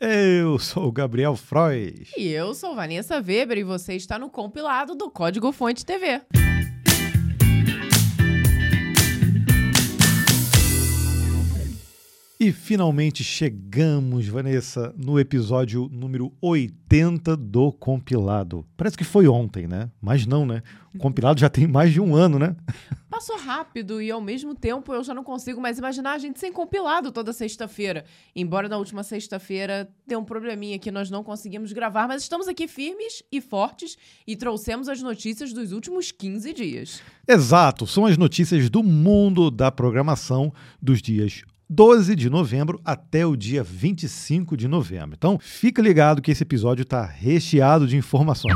Eu sou o Gabriel Frois. E eu sou Vanessa Weber e você está no compilado do Código Fonte TV. E finalmente chegamos, Vanessa, no episódio número 80 do compilado. Parece que foi ontem, né? Mas não, né? O compilado já tem mais de um ano, né? Passou rápido e ao mesmo tempo eu já não consigo mais imaginar a gente sem compilado toda sexta-feira. Embora na última sexta-feira deu um probleminha que nós não conseguimos gravar, mas estamos aqui firmes e fortes e trouxemos as notícias dos últimos 15 dias. Exato, são as notícias do mundo da programação dos dias 12 de novembro até o dia 25 de novembro. Então, fica ligado que esse episódio está recheado de informações.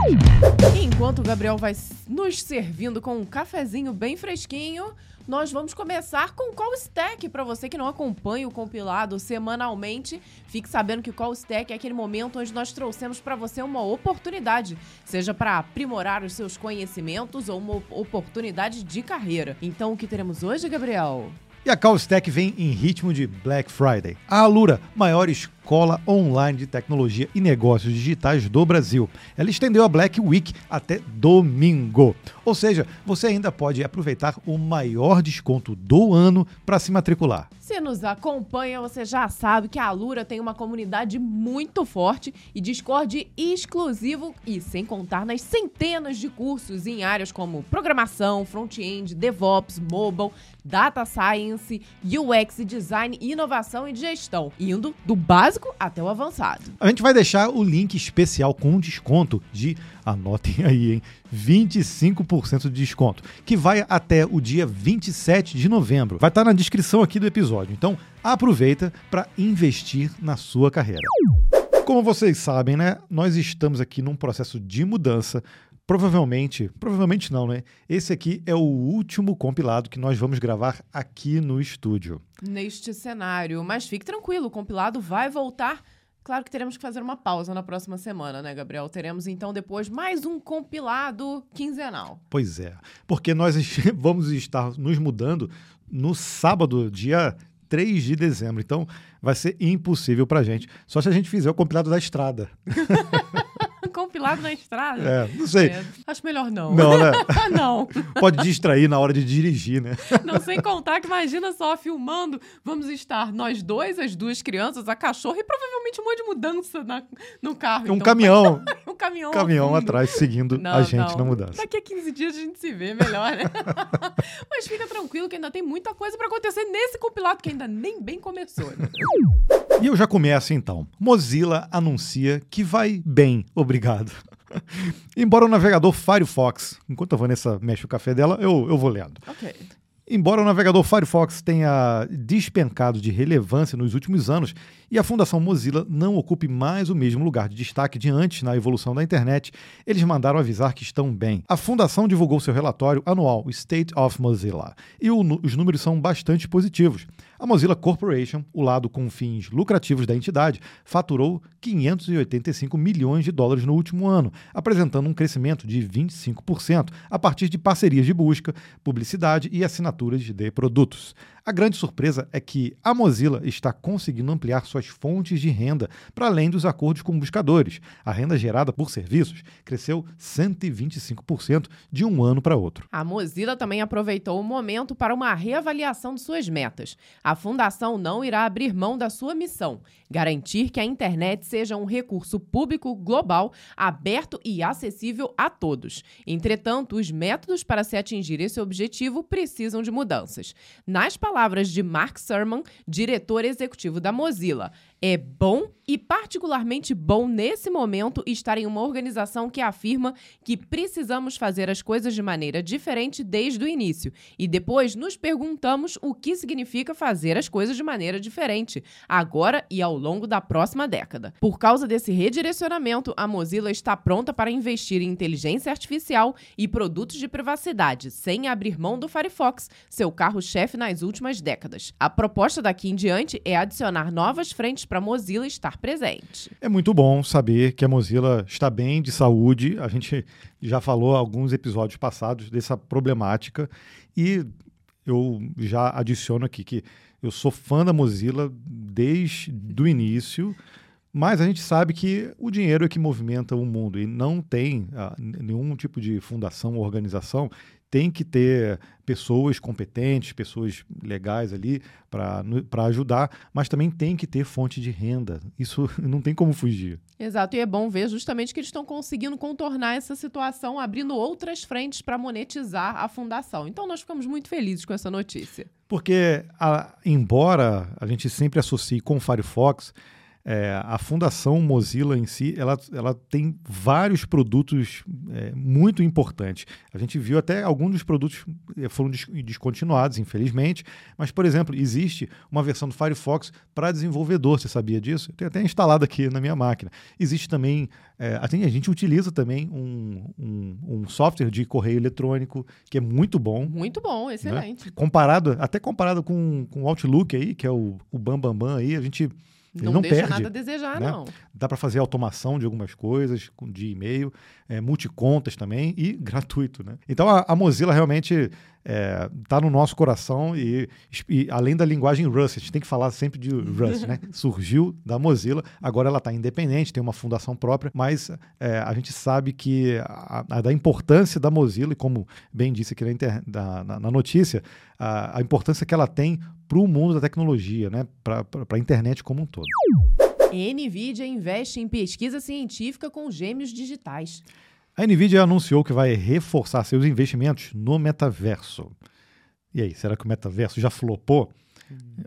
Enquanto o Gabriel vai nos servindo com um cafezinho bem fresquinho, nós vamos começar com o Call Stack. Para você que não acompanha o compilado semanalmente, fique sabendo que o Call Stack é aquele momento onde nós trouxemos para você uma oportunidade, seja para aprimorar os seus conhecimentos ou uma oportunidade de carreira. Então, o que teremos hoje, Gabriel? E a Callstack vem em ritmo de Black Friday. A Alura, maior escola online de tecnologia e negócios digitais do Brasil. Ela estendeu a Black Week até domingo. Ou seja, você ainda pode aproveitar o maior desconto do ano para se matricular. Se nos acompanha, você já sabe que a Alura tem uma comunidade muito forte e Discord exclusivo e sem contar nas centenas de cursos em áreas como programação, front-end, DevOps, mobile, data science, UX, design, inovação e gestão, indo do básico até o avançado. A gente vai deixar o link especial com desconto de, anotem aí, hein, 25% de desconto, que vai até o dia 27 de novembro. Vai estar na descrição aqui do episódio. Então, aproveita para investir na sua carreira. Como vocês sabem, né, nós estamos aqui num processo de mudança Provavelmente, provavelmente não, né? Esse aqui é o último compilado que nós vamos gravar aqui no estúdio. Neste cenário. Mas fique tranquilo, o compilado vai voltar. Claro que teremos que fazer uma pausa na próxima semana, né, Gabriel? Teremos então depois mais um compilado quinzenal. Pois é, porque nós vamos estar nos mudando no sábado, dia 3 de dezembro. Então vai ser impossível pra gente. Só se a gente fizer o compilado da estrada. compilado na estrada. É, não sei. É, acho melhor não. Não, né? não. Pode distrair na hora de dirigir, né? Não, sem contar que imagina só filmando, vamos estar nós dois, as duas crianças, a cachorra e provavelmente um monte de mudança na, no carro. Um então, caminhão. um caminhão. Caminhão atrás seguindo não, a gente não. na mudança. Daqui a 15 dias a gente se vê melhor, né? Mas fica tranquilo que ainda tem muita coisa para acontecer nesse compilado que ainda nem bem começou. Né? E eu já começo então. Mozilla anuncia que vai bem, obrigado. Embora o navegador Firefox, enquanto a Vanessa mexe o café dela, eu, eu vou lendo. Ok. Embora o navegador Firefox tenha despencado de relevância nos últimos anos e a Fundação Mozilla não ocupe mais o mesmo lugar de destaque de antes na evolução da internet, eles mandaram avisar que estão bem. A fundação divulgou seu relatório anual, State of Mozilla, e o, os números são bastante positivos. A Mozilla Corporation, o lado com fins lucrativos da entidade, faturou 585 milhões de dólares no último ano, apresentando um crescimento de 25% a partir de parcerias de busca, publicidade e assinaturas de produtos. A grande surpresa é que a Mozilla está conseguindo ampliar suas fontes de renda para além dos acordos com buscadores. A renda gerada por serviços cresceu 125% de um ano para outro. A Mozilla também aproveitou o momento para uma reavaliação de suas metas. A fundação não irá abrir mão da sua missão, garantir que a internet seja um recurso público global, aberto e acessível a todos. Entretanto, os métodos para se atingir esse objetivo precisam de mudanças. Nas palavras palavras de Mark Surman, diretor executivo da Mozilla. É bom e particularmente bom nesse momento estar em uma organização que afirma que precisamos fazer as coisas de maneira diferente desde o início e depois nos perguntamos o que significa fazer as coisas de maneira diferente, agora e ao longo da próxima década. Por causa desse redirecionamento, a Mozilla está pronta para investir em inteligência artificial e produtos de privacidade, sem abrir mão do Firefox, seu carro-chefe nas últimas décadas. A proposta daqui em diante é adicionar novas frentes para a Mozilla estar presente. É muito bom saber que a Mozilla está bem de saúde. A gente já falou alguns episódios passados dessa problemática e eu já adiciono aqui que eu sou fã da Mozilla desde o início Mas a gente sabe que o dinheiro é que movimenta o mundo e não tem ah, nenhum tipo de fundação ou organização tem que ter pessoas competentes, pessoas legais ali para ajudar, mas também tem que ter fonte de renda. Isso não tem como fugir. Exato, e é bom ver justamente que eles estão conseguindo contornar essa situação, abrindo outras frentes para monetizar a fundação. Então nós ficamos muito felizes com essa notícia. Porque, a, embora a gente sempre associe com o Firefox, é, a Fundação Mozilla em si, ela, ela tem vários produtos é, muito importantes. A gente viu até alguns dos produtos é, foram descontinuados, infelizmente, mas, por exemplo, existe uma versão do Firefox para desenvolvedor, você sabia disso? Eu tenho até instalado aqui na minha máquina. Existe também, é, a gente utiliza também um, um, um, software de correio eletrônico que é muito bom. Muito bom, né? excelente. Né? Comparado, até comparado com, com o Outlook aí, que é o, o Bambambam Bam Bam aí, a gente não, não deixa perde, nada a desejar, né? não. Dá para fazer automação de algumas coisas de e-mail, é, multicontas também e gratuito, né? Então a, a Mozilla realmente está é, tá no nosso coração e, e, além da linguagem Rust, a gente tem que falar sempre de Rust, né? Surgiu da Mozilla, agora ela está independente, tem uma fundação própria, mas é, a gente sabe que a, a, da importância da Mozilla, e como bem disse aqui na, inter, da, na, na notícia, a, a importância que ela tem para o mundo da tecnologia, né? para a internet como um todo. NVIDIA investe em pesquisa científica com gêmeos digitais. A NVIDIA anunciou que vai reforçar seus investimentos no metaverso. E aí, será que o metaverso já flopou?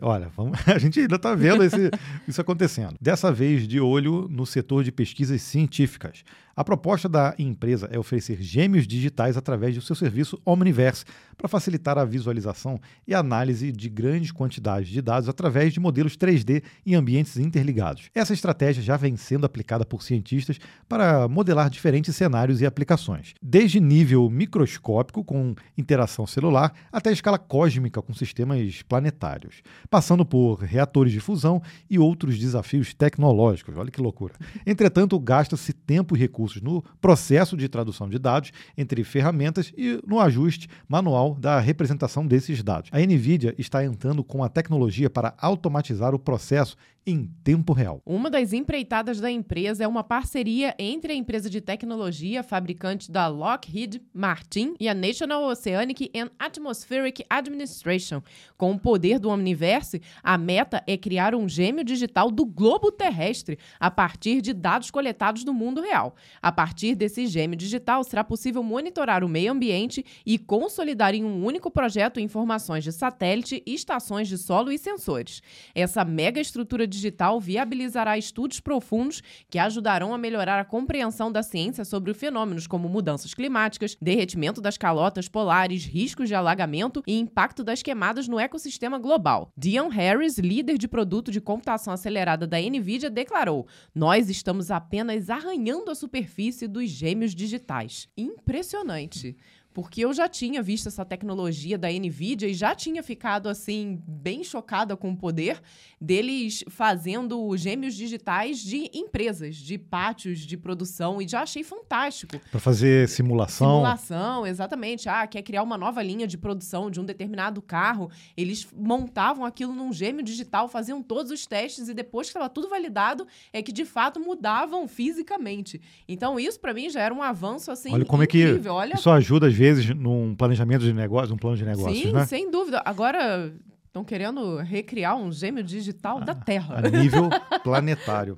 Olha, vamos, a gente ainda está vendo esse, isso acontecendo. Dessa vez, de olho no setor de pesquisas científicas. A proposta da empresa é oferecer gêmeos digitais através do seu serviço Omniverse para facilitar a visualização e análise de grandes quantidades de dados através de modelos 3D em ambientes interligados. Essa estratégia já vem sendo aplicada por cientistas para modelar diferentes cenários e aplicações, desde nível microscópico com interação celular até escala cósmica com sistemas planetários, passando por reatores de fusão e outros desafios tecnológicos. Olha que loucura. Entretanto, gasta-se tempo e recursos recursos no processo de tradução de dados entre ferramentas e no ajuste manual da representação desses dados. A NVIDIA está entrando com a tecnologia para automatizar o processo em tempo real. Uma das empreitadas da empresa é uma parceria entre a empresa de tecnologia fabricante da Lockheed Martin e a National Oceanic and Atmospheric Administration. Com o poder do Omniverse, a meta é criar um gêmeo digital do globo terrestre a partir de dados coletados do mundo real. A partir desse gêmeo digital, será possível monitorar o meio ambiente e consolidar em um único projeto informações de satélite, estações de solo e sensores. Essa mega estrutura digital viabilizará estudos profundos que ajudarão a melhorar a compreensão da ciência sobre fenômenos como mudanças climáticas, derretimento das calotas polares, riscos de alagamento e impacto das queimadas no ecossistema global. Dion Harris, líder de produto de computação acelerada da Nvidia, declarou: Nós estamos apenas arranhando a superfície dos gêmeos digitais. Impressionante porque eu já tinha visto essa tecnologia da Nvidia e já tinha ficado assim bem chocada com o poder deles fazendo gêmeos digitais de empresas, de pátios de produção e já achei fantástico. Para fazer simulação. Simulação, exatamente. Ah, quer criar uma nova linha de produção de um determinado carro, eles montavam aquilo num gêmeo digital, faziam todos os testes e depois que estava tudo validado é que de fato mudavam fisicamente. Então isso para mim já era um avanço assim Olha como incrível. é que Olha... isso ajuda às vezes num planejamento de negócio, um plano de negócios, Sim, né? sem dúvida. Agora estão querendo recriar um gêmeo digital da Terra. A nível planetário.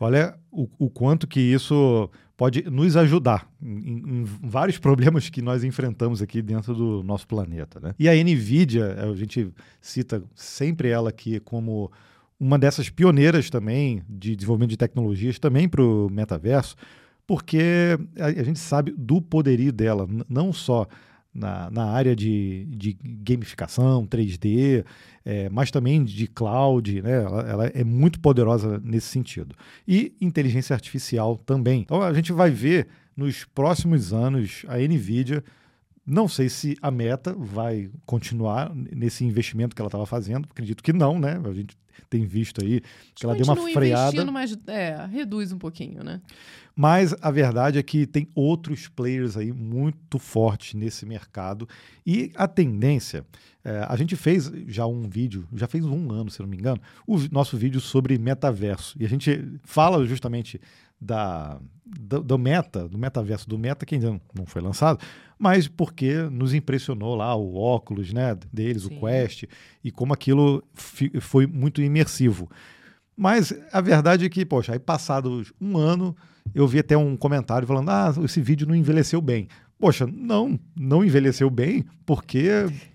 Olha o, o, quanto que isso pode nos ajudar em, em, vários problemas que nós enfrentamos aqui dentro do nosso planeta. Né? E a NVIDIA, a gente cita sempre ela aqui como uma dessas pioneiras também de desenvolvimento de tecnologias também para o metaverso, porque a, a gente sabe do poderio dela, não só na, na área de, de gamificação, 3D, é, mas também de cloud, né? Ela, ela, é muito poderosa nesse sentido. E inteligência artificial também. Então a gente vai ver nos próximos anos a NVIDIA Não sei se a Meta vai continuar nesse investimento que ela estava fazendo. Acredito que não, né? A gente tem visto aí que ela deu uma freada. mas é, reduz um pouquinho, né? Mas a verdade é que tem outros players aí muito fortes nesse mercado e a tendência. É, a gente fez já um vídeo, já fez um ano, se não me engano, o nosso vídeo sobre metaverso. E a gente fala justamente da, do, do, meta, do metaverso do meta, que ainda não foi lançado, mas porque nos impressionou lá o óculos né, deles, Sim. o Quest, e como aquilo foi muito imersivo. Mas a verdade é que, poxa, aí passado um ano, eu vi até um comentário falando: ah, esse vídeo não envelheceu bem. Poxa, não, não envelheceu bem, porque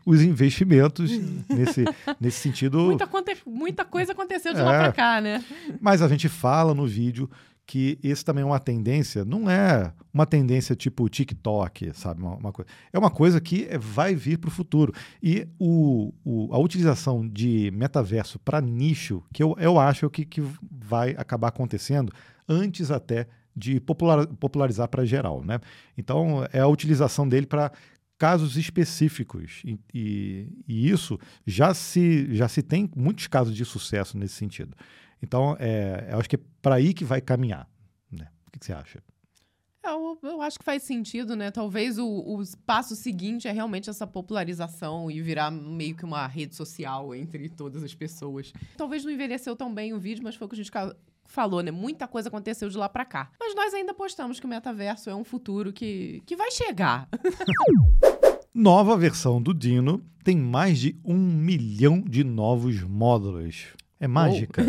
os investimentos nesse, nesse sentido. Muita, muita coisa aconteceu de é, lá para cá, né? Mas a gente fala no vídeo que esse também é uma tendência, não é uma tendência tipo TikTok, sabe? Uma, uma coisa. É uma coisa que vai vir para o futuro. E o, o, a utilização de metaverso para nicho, que eu, eu acho que, que vai acabar acontecendo antes até de popular, popularizar para geral, né? Então, é a utilização dele para casos específicos e, e, e, isso já se já se tem muitos casos de sucesso nesse sentido. Então, é, eu acho que é para aí que vai caminhar. Né? O que, que você acha? É, eu, eu, acho que faz sentido, né? Talvez o, o, passo seguinte é realmente essa popularização e virar meio que uma rede social entre todas as pessoas. Talvez não envelheceu tão bem o vídeo, mas foi o que a gente falou, né? Muita coisa aconteceu de lá para cá. Mas nós ainda apostamos que o metaverso é um futuro que, que vai chegar. Nova versão do Dino tem mais de um milhão de novos módulos. É mágica.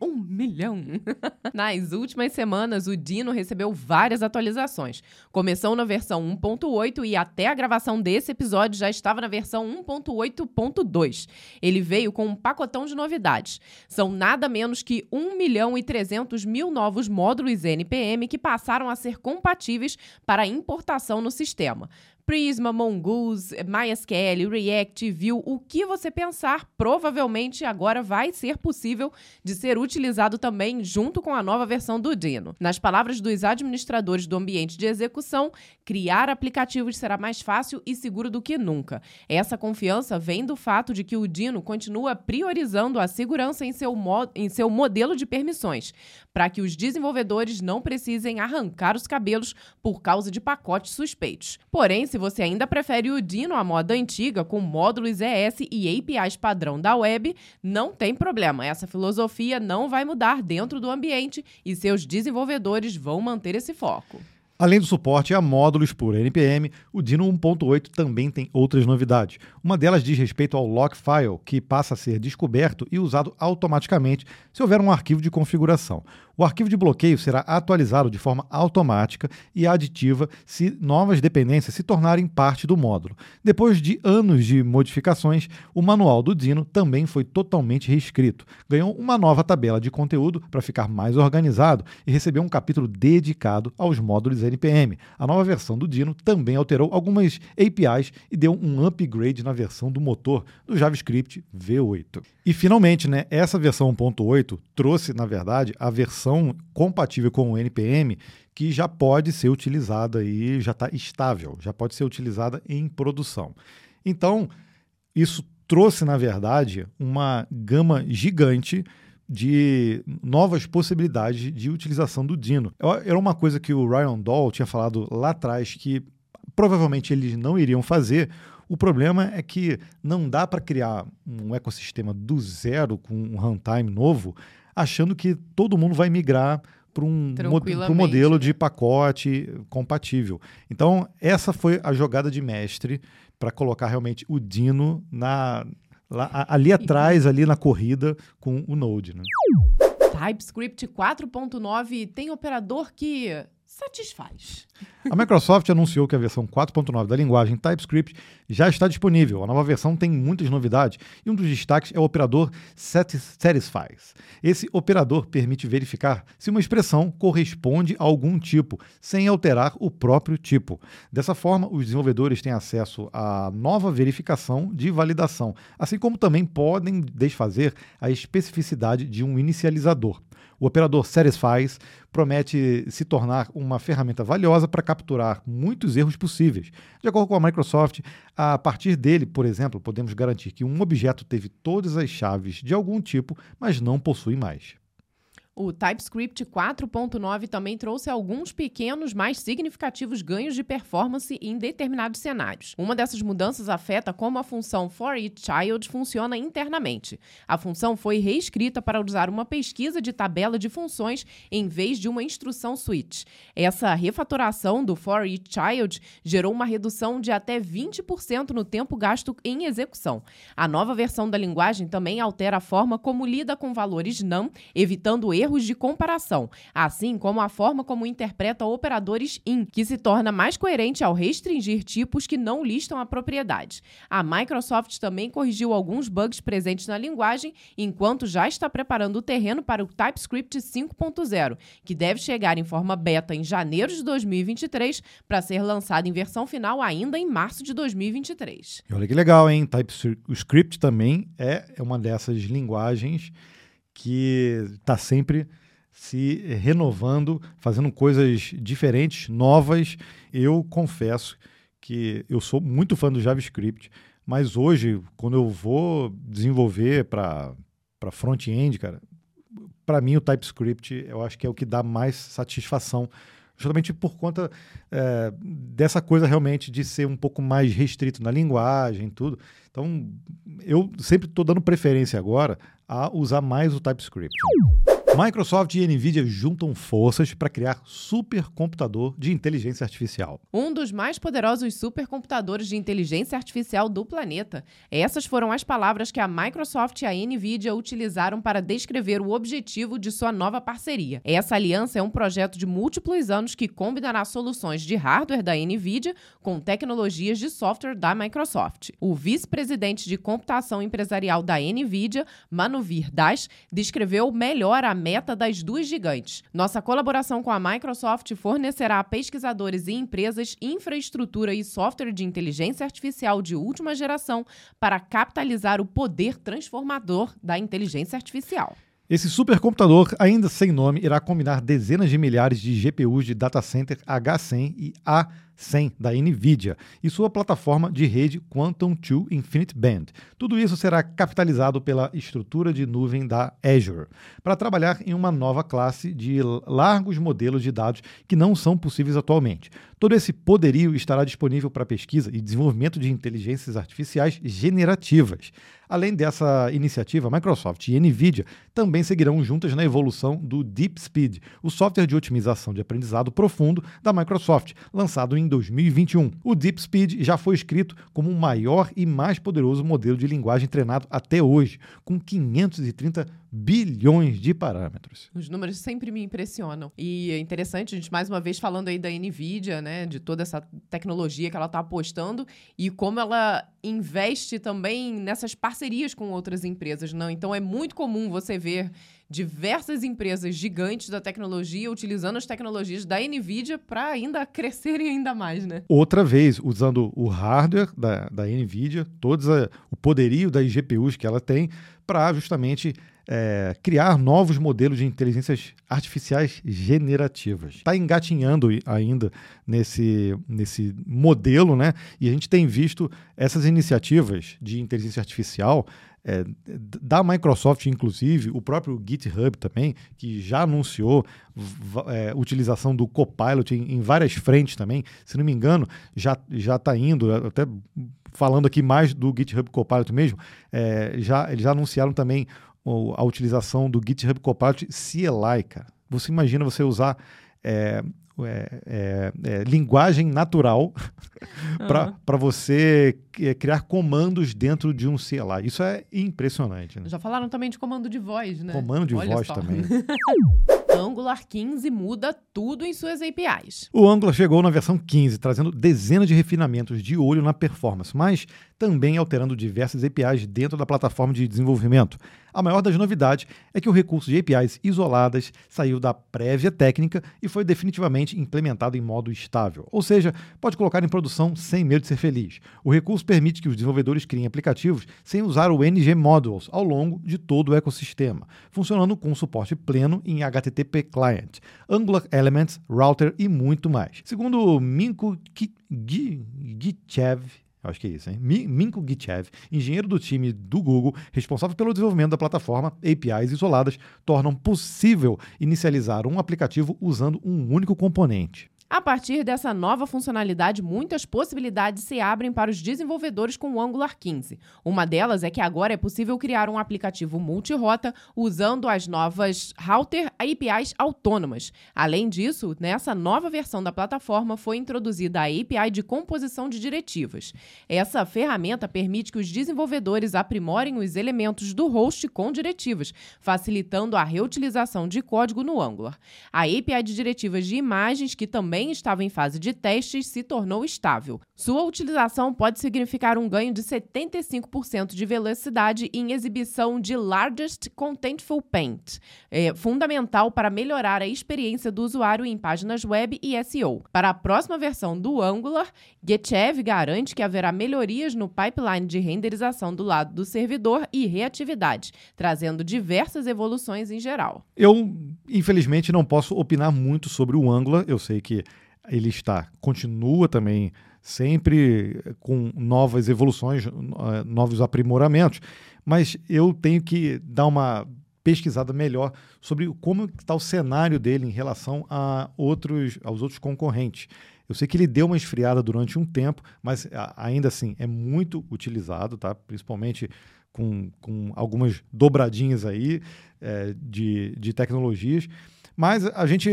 Oh. um milhão. Nas últimas semanas, o Dino recebeu várias atualizações. Começou na versão 1.8 e até a gravação desse episódio já estava na versão 1.8.2. Ele veio com um pacotão de novidades. São nada menos que 1 milhão e 300 mil novos módulos NPM que passaram a ser compatíveis para importação no sistema. Prisma, Mongoose, MySQL, React, Vue, o que você pensar, provavelmente agora vai ser possível de ser utilizado também junto com a nova versão do Dino. Nas palavras dos administradores do ambiente de execução, criar aplicativos será mais fácil e seguro do que nunca. Essa confiança vem do fato de que o Dino continua priorizando a segurança em seu, em seu modelo de permissões, para que os desenvolvedores não precisem arrancar os cabelos por causa de pacotes suspeitos. Porém, se você ainda prefere o Dino à moda antiga, com módulos ES e APIs padrão da web, não tem problema. Essa filosofia não vai mudar dentro do ambiente e seus desenvolvedores vão manter esse foco. Além do suporte a módulos por NPM, o Dino 1.8 também tem outras novidades. Uma delas diz respeito ao lock file, que passa a ser descoberto e usado automaticamente se houver um arquivo de configuração. O arquivo de bloqueio será atualizado de forma automática e aditiva se novas dependências se tornarem parte do módulo. Depois de anos de modificações, o manual do Dino também foi totalmente reescrito. Ganhou uma nova tabela de conteúdo para ficar mais organizado e recebeu um capítulo dedicado aos módulos NPM. A nova versão do Dino também alterou algumas APIs e deu um upgrade na versão do motor do JavaScript V8. E finalmente, né, essa versão 1.8 trouxe, na verdade, a versão compatível com o NPM que já pode ser utilizada e já está estável, já pode ser utilizada em produção. Então, isso trouxe, na verdade, uma gama gigante de novas possibilidades de utilização do Dino. Era uma coisa que o Ryan Doll tinha falado lá atrás que provavelmente eles não iriam fazer. O problema é que não dá para criar um ecossistema do zero com um runtime novo, achando que todo mundo vai migrar para um, um modelo de né? pacote compatível. Então, essa foi a jogada de mestre para colocar realmente o Dino na, lá, ali atrás, ali na corrida com o Node. Né? TypeScript 4.9 tem operador que satisfaz. A Microsoft anunciou que a versão 4.9 da linguagem TypeScript já está disponível. A nova versão tem muitas novidades e um dos destaques é o operador Satisfies. Esse operador permite verificar se uma expressão corresponde a algum tipo, sem alterar o próprio tipo. Dessa forma, os desenvolvedores têm acesso à nova verificação de validação, assim como também podem desfazer a especificidade de um inicializador. O operador Satisfies promete se tornar uma ferramenta valiosa para capturar muitos erros possíveis. De acordo com a Microsoft, a partir dele, por exemplo, podemos garantir que um objeto teve todas as chaves de algum tipo, mas não possui mais. O TypeScript 4.9 também trouxe alguns pequenos, mais significativos ganhos de performance em determinados cenários. Uma dessas mudanças afeta como a função forEachChild funciona internamente. A função foi reescrita para usar uma pesquisa de tabela de funções em vez de uma instrução switch. Essa refatoração do forEachChild gerou uma redução de até 20% no tempo gasto em execução. A nova versão da linguagem também altera a forma como lida com valores NaN, evitando erros erros de comparação, assim como a forma como interpreta operadores in, que se torna mais coerente ao restringir tipos que não listam a propriedade. A Microsoft também corrigiu alguns bugs presentes na linguagem, enquanto já está preparando o terreno para o TypeScript 5.0, que deve chegar em forma beta em janeiro de 2023 para ser lançado em versão final ainda em março de 2023. Olha que legal, hein? TypeScript também é uma dessas linguagens que está sempre se renovando, fazendo coisas diferentes, novas. Eu confesso que eu sou muito fã do JavaScript, mas hoje, quando eu vou desenvolver para front-end, cara, para mim o TypeScript eu acho que é o que dá mais satisfação justamente por conta é, dessa coisa realmente de ser um pouco mais restrito na linguagem tudo. Então, eu sempre estou dando preferência agora a usar mais o TypeScript. Microsoft e Nvidia juntam forças para criar supercomputador de inteligência artificial. Um dos mais poderosos supercomputadores de inteligência artificial do planeta. Essas foram as palavras que a Microsoft e a Nvidia utilizaram para descrever o objetivo de sua nova parceria. Essa aliança é um projeto de múltiplos anos que combinará soluções de hardware da Nvidia com tecnologias de software da Microsoft. O vice-presidente de computação empresarial da Nvidia, Manuvir Das, descreveu melhor a meta das duas gigantes. Nossa colaboração com a Microsoft fornecerá a pesquisadores e empresas infraestrutura e software de inteligência artificial de última geração para capitalizar o poder transformador da inteligência artificial. Esse supercomputador, ainda sem nome, irá combinar dezenas de milhares de GPUs de data center H100 e A100 da NVIDIA e sua plataforma de rede Quantum 2 Infinite Band. Tudo isso será capitalizado pela estrutura de nuvem da Azure, para trabalhar em uma nova classe de largos modelos de dados que não são possíveis atualmente. Todo esse poderio estará disponível para pesquisa e desenvolvimento de inteligências artificiais generativas. Além dessa iniciativa, Microsoft e Nvidia também seguirão juntas na evolução do DeepSpeed, o software de otimização de aprendizado profundo da Microsoft, lançado em 2021. O DeepSpeed já foi escrito como o maior e mais poderoso modelo de linguagem treinado até hoje, com 530 bilhões de parâmetros. Os números sempre me impressionam. E é interessante, a gente mais uma vez falando aí da Nvidia, né, de toda essa tecnologia que ela está apostando e como ela investe também nessas parcerias com outras empresas, não? Então é muito comum você ver diversas empresas gigantes da tecnologia utilizando as tecnologias da Nvidia para ainda crescerem ainda mais, né? Outra vez, usando o hardware da, da Nvidia, todo o poderio das GPUs que ela tem para justamente é, criar novos modelos de inteligências artificiais generativas. Está engatinhando ainda nesse, nesse modelo, né? E a gente tem visto essas iniciativas de inteligência artificial é, da Microsoft, inclusive, o próprio GitHub também, que já anunciou é, utilização do Copilot em, em, várias frentes também. Se não me engano, já está indo, até falando aqui mais do GitHub Copilot mesmo, é, já, eles já anunciaram também a utilização do GitHub Copilot CLI, cara. Você imagina você usar é, é, é, é, linguagem natural uhum. para você criar comandos dentro de um CLI. Isso é impressionante. Né? Já falaram também de comando de voz, né? Comando de Olha voz só. também. Angular 15 muda tudo em suas APIs. O Angular chegou na versão 15, trazendo dezenas de refinamentos de olho na performance, mas também alterando diversas APIs dentro da plataforma de desenvolvimento. A maior das novidades é que o recurso de APIs isoladas saiu da prévia técnica e foi definitivamente implementado em modo estável, ou seja, pode colocar em produção sem medo de ser feliz. O recurso permite que os desenvolvedores criem aplicativos sem usar o NG Modules ao longo de todo o ecossistema, funcionando com suporte pleno em HTTP Client, Angular Elements, Router e muito mais. Segundo Minko Gichev, Acho que é isso, hein? Minko Gichev, engenheiro do time do Google, responsável pelo desenvolvimento da plataforma, APIs isoladas tornam possível inicializar um aplicativo usando um único componente. A partir dessa nova funcionalidade, muitas possibilidades se abrem para os desenvolvedores com o Angular 15. Uma delas é que agora é possível criar um aplicativo multirota usando as novas Router APIs autônomas. Além disso, nessa nova versão da plataforma foi introduzida a API de composição de diretivas. Essa ferramenta permite que os desenvolvedores aprimorem os elementos do host com diretivas, facilitando a reutilização de código no Angular. A API de diretivas de imagens, que também também estava em fase de testes, se tornou estável. Sua utilização pode significar um ganho de 75% de velocidade em exibição de Largest Contentful Paint, é fundamental para melhorar a experiência do usuário em páginas web e SEO. Para a próxima versão do Angular, Getchev garante que haverá melhorias no pipeline de renderização do lado do servidor e reatividade, trazendo diversas evoluções em geral. Eu, infelizmente, não posso opinar muito sobre o Angular. Eu sei que ele está, continua também sempre com novas evoluções, eh, novos aprimoramentos, mas eu tenho que dar uma pesquisada melhor sobre como está o cenário dele em relação a outros, aos outros concorrentes. Eu sei que ele deu uma esfriada durante um tempo, mas ainda assim é muito utilizado, tá? principalmente com, com algumas dobradinhas aí é, de, de tecnologias. Mas a gente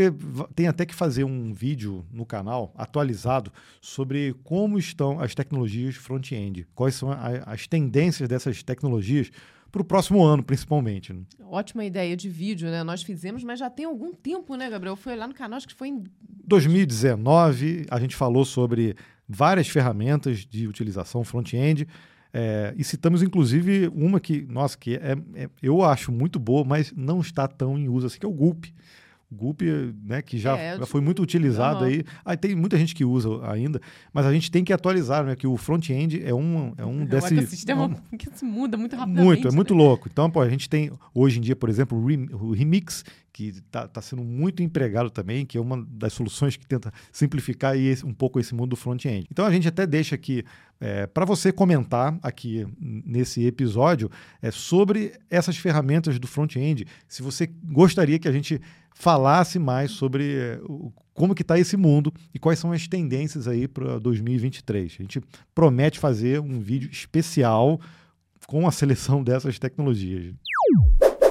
tem até que fazer um vídeo no canal atualizado sobre como estão as tecnologias front-end, quais são as tendências dessas tecnologias para o próximo ano, principalmente. Né? Ótima ideia de vídeo, né? Nós fizemos, mas já tem algum tempo, né, Gabriel? Foi lá no canal, acho que foi em 2019. A gente falou sobre várias ferramentas de utilização front-end. É, e citamos inclusive uma que, nossa, que é, é, eu acho muito boa, mas não está tão em uso assim, que é o Gulp. Gulp, né, que já, é, foi muito utilizado uhum. aí. aí. Tem muita gente que usa ainda, mas a gente tem que atualizar, né, que o front-end é um, é um é desse... um sistema um, que se muda muito rapidamente. Muito, é né? muito louco. Então, pô, a gente tem, hoje em dia, por exemplo, o Remix, que está tá sendo muito empregado também, que é uma das soluções que tenta simplificar esse, um pouco esse mundo do front-end. Então, a gente até deixa aqui é, para você comentar aqui nesse episódio é, sobre essas ferramentas do front-end, se você gostaria que a gente falasse mais sobre eh, como que está esse mundo e quais são as tendências aí para 2023. A gente promete fazer um vídeo especial com a seleção dessas tecnologias.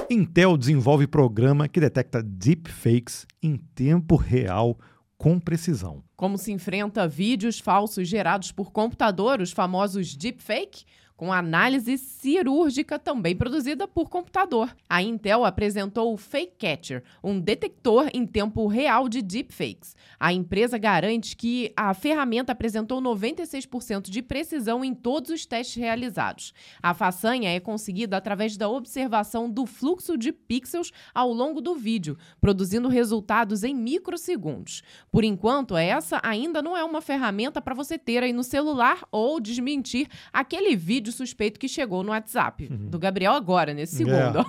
Intel desenvolve programa que detecta deepfakes em tempo real com precisão. Como se enfrenta vídeos falsos gerados por computador, os famosos deepfake? Com análise cirúrgica também produzida por computador. A Intel apresentou o Fake Catcher, um detector em tempo real de deepfakes. A empresa garante que a ferramenta apresentou 96% de precisão em todos os testes realizados. A façanha é conseguida através da observação do fluxo de pixels ao longo do vídeo, produzindo resultados em microsegundos. Por enquanto, essa ainda não é uma ferramenta para você ter aí no celular ou desmentir aquele vídeo vídeo suspeito que chegou no WhatsApp uhum. do Gabriel agora, nesse segundo.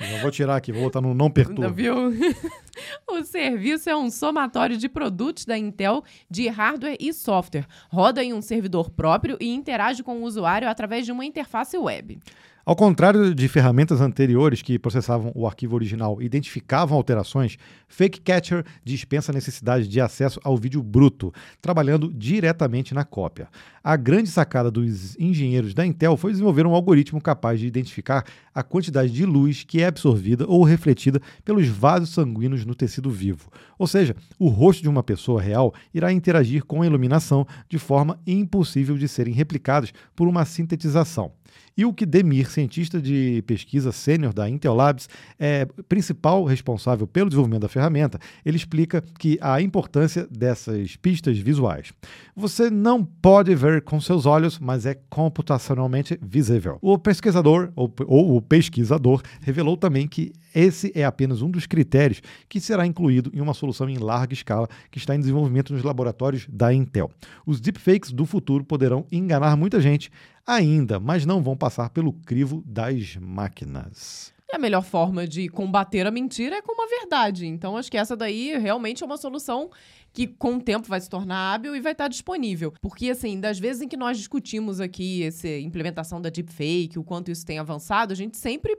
É, é. vou tirar aqui, vou botar no não perturba. Viu? o serviço é um somatório de produtos da Intel de hardware e software. Roda em um servidor próprio e interage com o usuário através de uma interface web. Ao contrário de ferramentas anteriores que processavam o arquivo original e identificavam alterações, Fake Catcher dispensa a necessidade de acesso ao vídeo bruto, trabalhando diretamente na cópia. A grande sacada dos engenheiros da Intel foi desenvolver um algoritmo capaz de identificar a quantidade de luz que é absorvida ou refletida pelos vasos sanguíneos no tecido vivo. Ou seja, o rosto de uma pessoa real irá interagir com a iluminação de forma impossível de serem replicados por uma sintetização. E o que Demir, cientista de pesquisa sênior da Intel Labs, é principal responsável pelo desenvolvimento da ferramenta, ele explica que a importância dessas pistas visuais. Você não pode ver com seus olhos, mas é computacionalmente visível. O pesquisador, ou, ou o pesquisador, revelou também que esse é apenas um dos critérios que será incluído em uma solução em larga escala que está em desenvolvimento nos laboratórios da Intel. Os deepfakes do futuro poderão enganar muita gente ainda, mas não vão passar pelo crivo das máquinas. E a melhor forma de combater a mentira é com uma verdade. Então, acho que essa daí realmente é uma solução que com o tempo vai se tornar hábil e vai estar disponível. Porque, assim, das vezes em que nós discutimos aqui essa implementação da deepfake, o quanto isso tem avançado, a gente sempre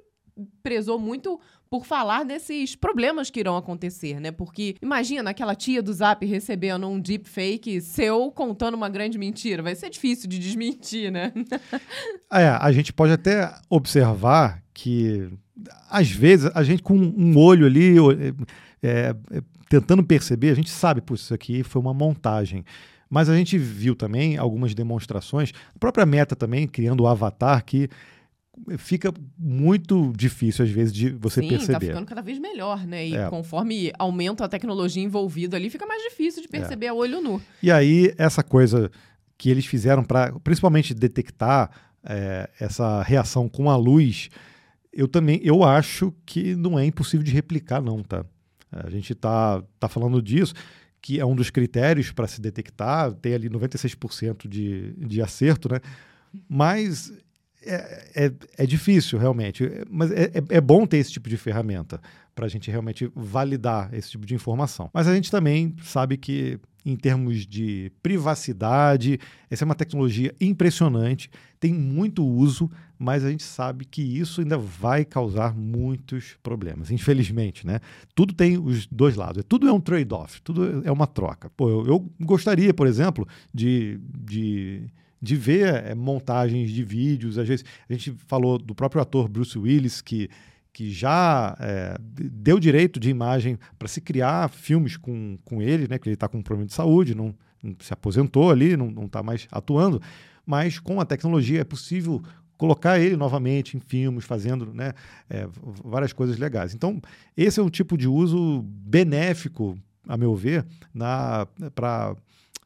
prezou muito por falar desses problemas que irão acontecer, né? Porque imagina aquela tia do Zap recebendo um deepfake seu contando uma grande mentira. Vai ser difícil de desmentir, né? é, a gente pode até observar que, às vezes, a gente com um olho ali, é, é, tentando perceber, a gente sabe, por isso aqui foi uma montagem. Mas a gente viu também algumas demonstrações, a própria Meta também, criando o avatar, que fica muito difícil às vezes de você Sim, perceber. Sim, tá ficando cada vez melhor, né? E é. conforme aumenta a tecnologia envolvida ali, fica mais difícil de perceber é. a olho nu. E aí essa coisa que eles fizeram para, principalmente detectar é, essa reação com a luz, eu também, eu acho que não é impossível de replicar não, tá? A gente tá tá falando disso que é um dos critérios para se detectar, tem ali 96% de, de acerto, né? Mas é, é, é, difícil, realmente. Mas é, é, é bom ter esse tipo de ferramenta para a gente realmente validar esse tipo de informação. Mas a gente também sabe que, em termos de privacidade, essa é uma tecnologia impressionante, tem muito uso, mas a gente sabe que isso ainda vai causar muitos problemas, infelizmente, né? Tudo tem os dois lados, tudo é um trade-off, tudo é uma troca. Pô, eu, eu gostaria, por exemplo, de, de de ver é, montagens de vídeos. Às vezes, a gente falou do próprio ator Bruce Willis, que, que já é, deu direito de imagem para se criar filmes com, com ele, né? Que ele está com um problema de saúde, não, não se aposentou ali, não está mais atuando. Mas com a tecnologia é possível colocar ele novamente em filmes, fazendo né, é, várias coisas legais. Então, esse é um tipo de uso benéfico, a meu ver, para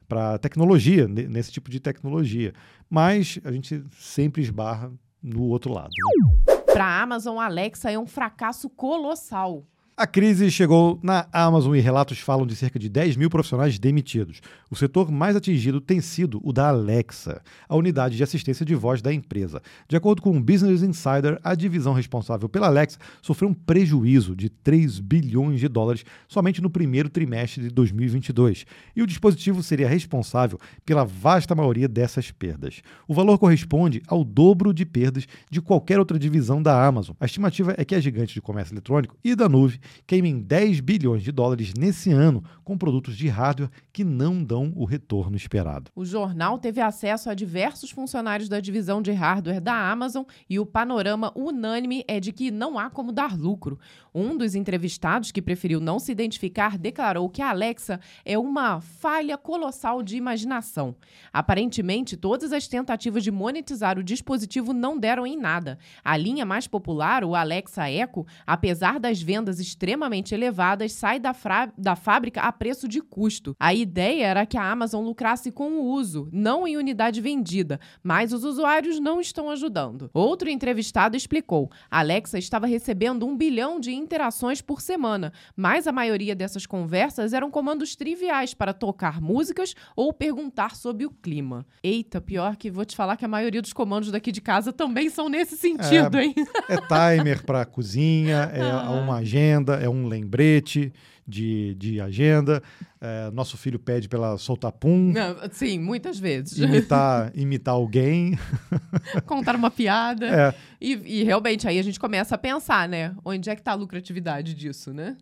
para tecnologia, nesse tipo de tecnologia. Mas a gente sempre esbarra no outro lado. Né? Para a Amazon, Alexa é um fracasso colossal. A crise chegou na Amazon e relatos falam de cerca de 10 mil profissionais demitidos. O setor mais atingido tem sido o da Alexa, a unidade de assistência de voz da empresa. De acordo com o Business Insider, a divisão responsável pela Alexa sofreu um prejuízo de 3 bilhões de dólares somente no primeiro trimestre de 2022, e o dispositivo seria responsável pela vasta maioria dessas perdas. O valor corresponde ao dobro de perdas de qualquer outra divisão da Amazon. A estimativa é que a gigante de comércio eletrônico e da nuvem queimem 10 bilhões de dólares nesse ano com produtos de hardware que não dão o retorno esperado. O jornal teve acesso a diversos funcionários da divisão de hardware da Amazon e o panorama unânime é de que não há como dar lucro. Um dos entrevistados, que preferiu não se identificar, declarou que a Alexa é uma falha colossal de imaginação. Aparentemente, todas as tentativas de monetizar o dispositivo não deram em nada. A linha mais popular, o Alexa Echo, apesar das vendas extremamente elevadas, sai da, da fábrica a preço de custo. A ideia era que a Amazon lucrasse com o uso, não em unidade vendida, mas os usuários não estão ajudando. Outro entrevistado explicou: Alexa estava recebendo um bilhão de interações por semana, mas a maioria dessas conversas eram comandos triviais para tocar músicas ou perguntar sobre o clima. Eita, pior que vou te falar que a maioria dos comandos daqui de casa também são nesse sentido, é, hein? É timer para cozinha, é ah. uma agenda agenda, é um lembrete de, de agenda. É, nosso filho pede pela soltar pum. sim, muitas vezes. Imitar, imitar alguém. Contar uma piada. É. E, e realmente aí a gente começa a pensar, né? Onde é que está a lucratividade disso, né?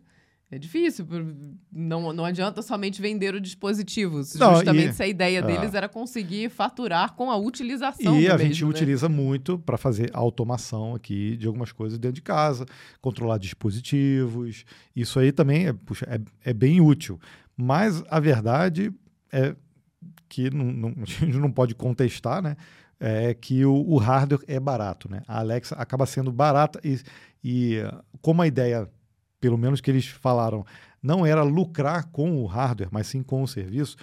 É difícil, não, não adianta somente vender o dispositivo. Não, Justamente e, se a ideia deles era conseguir faturar com a utilização. E a mesmo, gente né? utiliza muito para fazer automação aqui de algumas coisas dentro de casa, controlar dispositivos. Isso aí também é, puxa, é, é bem útil. Mas a verdade é que não, não, a gente não pode contestar, né? é que o, o hardware é barato, né? A Alexa acaba sendo barata e, e como a ideia, pelo menos que eles falaram, não era lucrar com o hardware, mas sim com o serviço,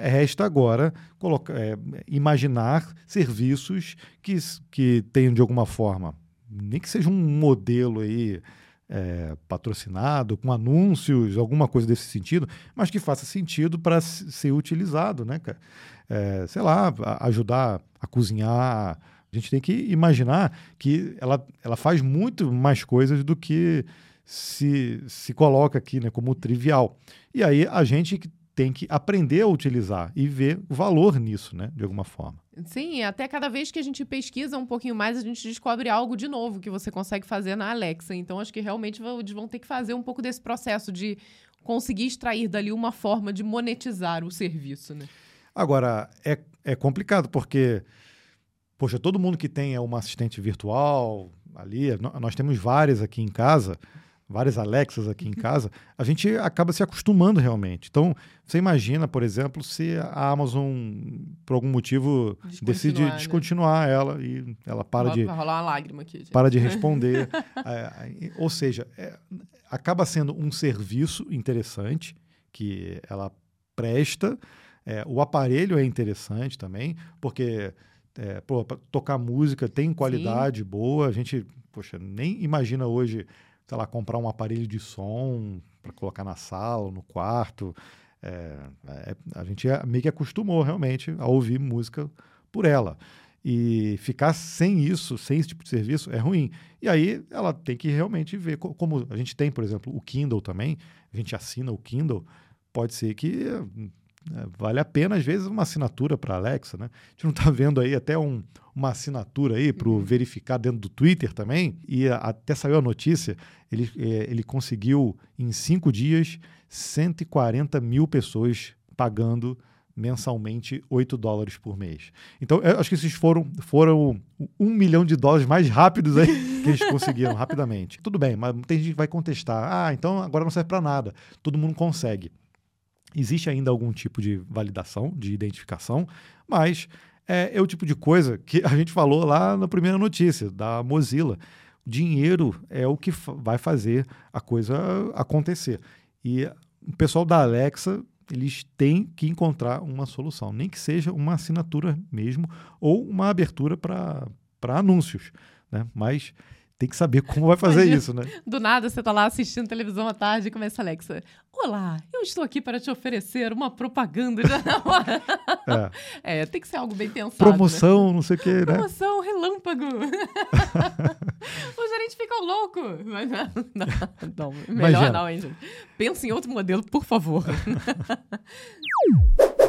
resta agora colocar, é, imaginar serviços que, que tenham de alguma forma, nem que seja um modelo aí é, patrocinado, com anúncios, alguma coisa desse sentido, mas que faça sentido para ser utilizado, né? É, sei lá, ajudar a cozinhar. A gente tem que imaginar que ela, ela faz muito mais coisas do que se, se coloca aqui né, como trivial. E aí a gente tem que aprender a utilizar e ver o valor nisso, né, de alguma forma. Sim, até cada vez que a gente pesquisa um pouquinho mais, a gente descobre algo de novo que você consegue fazer na Alexa. Então, acho que realmente vão ter que fazer um pouco desse processo de conseguir extrair dali uma forma de monetizar o serviço, né? Agora, é, é complicado, porque, poxa, todo mundo que tem uma assistente virtual ali, nós temos várias aqui em casa, várias Alexas aqui em uhum. casa, a gente acaba se acostumando realmente. Então, você imagina, por exemplo, se a Amazon, por algum motivo, decide né? descontinuar ela e ela para vai, de. Vai rolar uma lágrima aqui. Gente. Para de responder. é, ou seja, é, acaba sendo um serviço interessante que ela presta. É, o aparelho é interessante também, porque é, pô, tocar música tem qualidade Sim. boa. A gente, poxa, nem imagina hoje sei lá, comprar um aparelho de som para colocar na sala, no quarto. É, é, a gente meio que acostumou realmente a ouvir música por ela. E ficar sem isso, sem esse tipo de serviço, é ruim. E aí ela tem que realmente ver como a gente tem, por exemplo, o Kindle também, a gente assina o Kindle, pode ser que vale a pena, às vezes, uma assinatura para Alexa, né? A gente não está vendo aí até um, uma assinatura aí para uhum. verificar dentro do Twitter também, e a, até saiu a notícia, ele, é, ele conseguiu, em cinco dias, 140 mil pessoas pagando mensalmente 8 dólares por mês. Então, eu acho que esses foram, foram um milhão de dólares mais rápidos aí que eles conseguiram rapidamente. Tudo bem, mas tem gente que vai contestar. Ah, então agora não serve para nada. Todo mundo consegue. Existe ainda algum tipo de validação, de identificação, mas é, é o tipo de coisa que a gente falou lá na primeira notícia da Mozilla. Dinheiro é o que vai fazer a coisa acontecer. E o pessoal da Alexa eles têm que encontrar uma solução, nem que seja uma assinatura mesmo ou uma abertura para anúncios. Né? Mas tem que saber como vai fazer Imagina, isso, né? Do nada você tá lá assistindo televisão à tarde e começa a Alexa. Olá, eu estou aqui para te oferecer uma propaganda de é. é, tem que ser algo bem pensado. Promoção, né? não sei o quê, né? Promoção, relâmpago. o gerente fica louco. Mas, não, não, melhor Imagina. não, hein, gente. Pensa em outro modelo, por favor.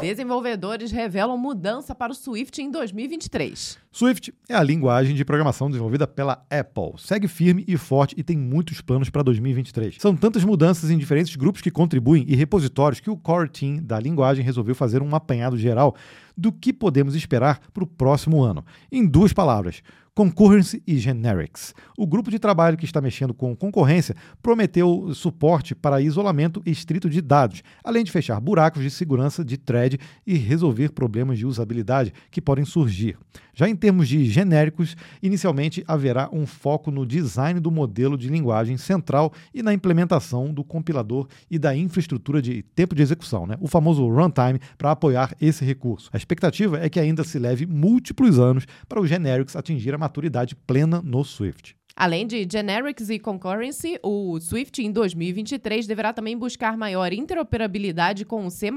Desenvolvedores revelam mudança para o Swift em 2023. Swift é a linguagem de programação desenvolvida pela Apple. Segue firme e forte e tem muitos planos para 2023. São tantas mudanças em diferentes grupos que contribuem e repositórios que o core team da linguagem resolveu fazer um apanhado geral do que podemos esperar para o próximo ano. Em duas palavras, Concurrency e Generics. O grupo de trabalho que está mexendo com concorrência prometeu suporte para isolamento estrito de dados, além de fechar buracos de segurança de thread e resolver problemas de usabilidade que podem surgir. Já em termos de genéricos, inicialmente haverá um foco no design do modelo de linguagem central e na implementação do compilador e da infraestrutura de tempo de execução, né? o famoso runtime, para apoiar esse recurso. A expectativa é que ainda se leve múltiplos anos para os generics atingir a maturidade plena no Swift. Além de generics e concurrency, o Swift em 2023 deverá também buscar maior interoperabilidade com o C++,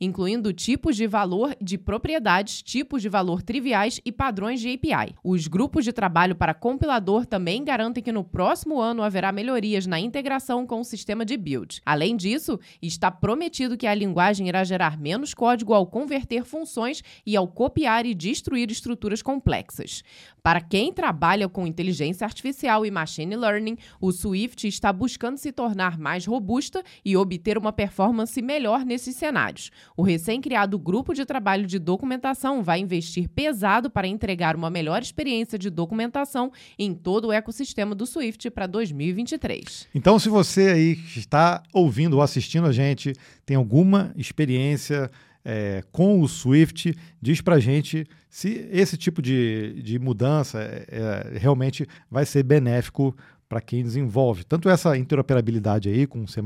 incluindo tipos de valor de propriedades, tipos de valor triviais e padrões de API. Os grupos de trabalho para compilador também garantem que no próximo ano haverá melhorias na integração com o sistema de build. Além disso, está prometido que a linguagem irá gerar menos código ao converter funções e ao copiar e destruir estruturas complexas. Para quem trabalha com inteligência artificial, e machine learning, o Swift está buscando se tornar mais robusta e obter uma performance melhor nesses cenários. O recém-criado grupo de trabalho de documentação vai investir pesado para entregar uma melhor experiência de documentação em todo o ecossistema do Swift para 2023. Então, se você aí está ouvindo ou assistindo a gente, tem alguma experiência é, com o Swift. Diz para gente se esse tipo de, de mudança é, é realmente vai ser benéfico para quem desenvolve. Tanto essa interoperabilidade aí com C++,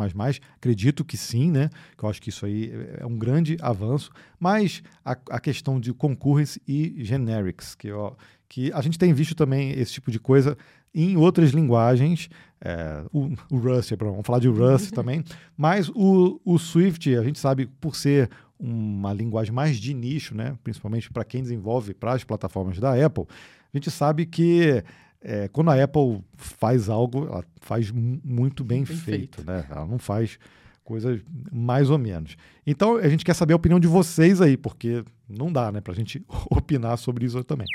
acredito que sim, né? Que eu acho que isso aí é um grande avanço, mas a, a questão de concurrence e generics, que, ó, que a gente tem visto também esse tipo de coisa em outras linguagens, é, o, o, Rust, vamos falar de Rust também, mas o, o Swift, a gente sabe, por ser uma linguagem mais de nicho, né, principalmente para quem desenvolve para as plataformas da Apple, a gente sabe que é, quando a Apple faz algo, ela faz muito bem, bem feito, feito, né? Ela não faz coisas mais ou menos. Então a gente quer saber a opinião de vocês aí, porque não dá, né, para a gente opinar sobre isso também.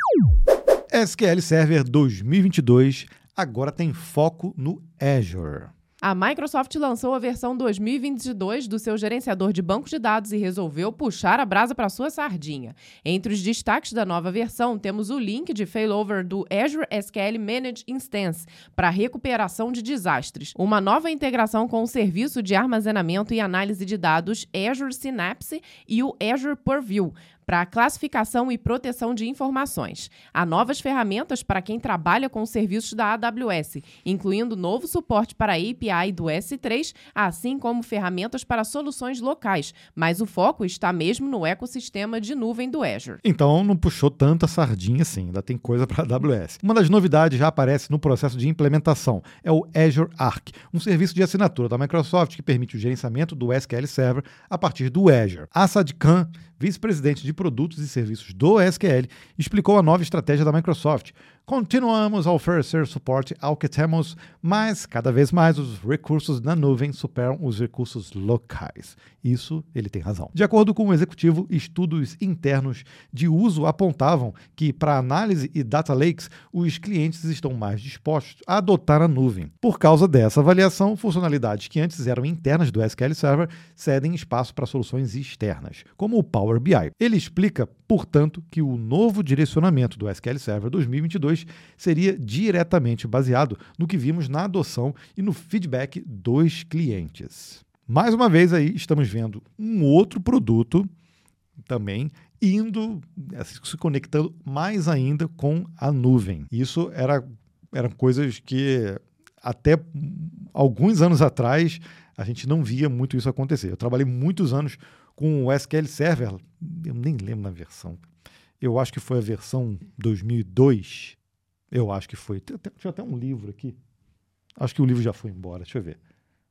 SQL Server 2022 agora tem foco no Azure. A Microsoft lançou a versão 2022 do seu gerenciador de banco de dados e resolveu puxar a brasa para sua sardinha. Entre os destaques da nova versão, temos o link de failover do Azure SQL Managed Instance para recuperação de desastres, uma nova integração com o serviço de armazenamento e análise de dados Azure Synapse e o Azure Purview, para classificação e proteção de informações. Há novas ferramentas para quem trabalha com serviços da AWS, incluindo novo suporte para a API do S3, assim como ferramentas para soluções locais, mas o foco está mesmo no ecossistema de nuvem do Azure. Então não puxou tanta sardinha assim, ainda tem coisa para a AWS. Uma das novidades já aparece no processo de implementação, é o Azure Arc, um serviço de assinatura da Microsoft que permite o gerenciamento do SQL Server a partir do Azure. Assad Khan vice-presidente de produtos e serviços do SQL, explicou a nova estratégia da Microsoft, Continuamos a oferecer suporte ao que temos, mas cada vez mais os recursos na nuvem superam os recursos locais. Isso ele tem razão. De acordo com o executivo, estudos internos de uso apontavam que, para análise e data lakes, os clientes estão mais dispostos a adotar a nuvem. Por causa dessa avaliação, funcionalidades que antes eram internas do SQL Server cedem espaço para soluções externas, como o Power BI. Ele explica, portanto, que o novo direcionamento do SQL Server 2022 seria diretamente baseado no que vimos na adoção e no feedback dos clientes. Mais uma vez aí estamos vendo um outro produto também indo assim, se conectando mais ainda com a nuvem. Isso era eram coisas que até alguns anos atrás a gente não via muito isso acontecer. Eu trabalhei muitos anos com o SQL Server, eu nem lembro na versão. Eu acho que foi a versão 2002 eu acho que foi. Tinha até um livro aqui. Acho que o livro já foi embora. Deixa eu ver.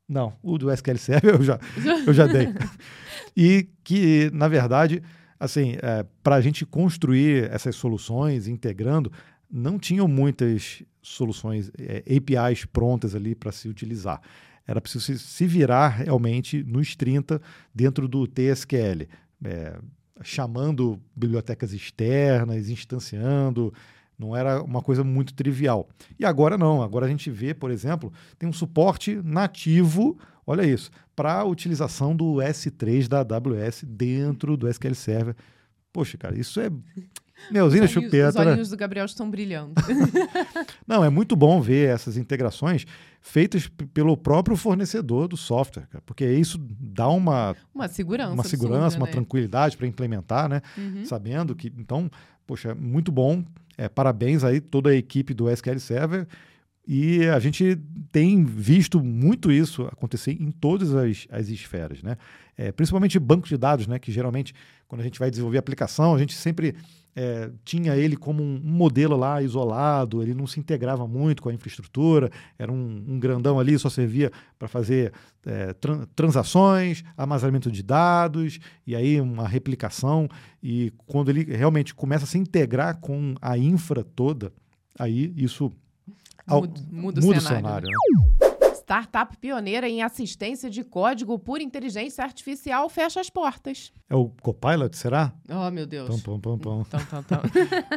Não, o do SQL Server eu já, eu já dei. e que, na verdade, assim, é, para a gente construir essas soluções integrando, não tinham muitas soluções, é, APIs prontas ali para se utilizar. Era preciso se, se, virar realmente nos 30 dentro do TSQL, é, chamando bibliotecas externas, instanciando, não era uma coisa muito trivial. E agora não. Agora a gente vê, por exemplo, tem um suporte nativo, olha isso, para a utilização do S3 da AWS dentro do SQL Server. Poxa, cara, isso é Neuzinha os chupeta. Os né? olhinhos do Gabriel estão brilhando. Não, é muito bom ver essas integrações feitas pelo próprio fornecedor do software, cara, porque isso dá uma uma segurança, uma segurança, absurda, uma né? tranquilidade para implementar, né? Uhum. Sabendo que então, poxa, muito bom é, parabéns aí toda a equipe do SQL Server. E a gente tem visto muito isso acontecer em todas as, as esferas, né? É, principalmente banco de dados, né? Que geralmente, quando a gente vai desenvolver aplicação, a gente sempre é, tinha ele como um, modelo lá isolado, ele não se integrava muito com a infraestrutura, era um, um grandão ali, só servia para fazer é, transações, armazenamento de dados, e aí uma replicação. E quando ele realmente começa a se integrar com a infra toda, aí isso Muda, muda, muda o cenário. O cenário né? Startup pioneira em assistência de código por inteligência artificial fecha as portas. É o Copilot, será? Oh, meu Deus. Tom, tom, tom.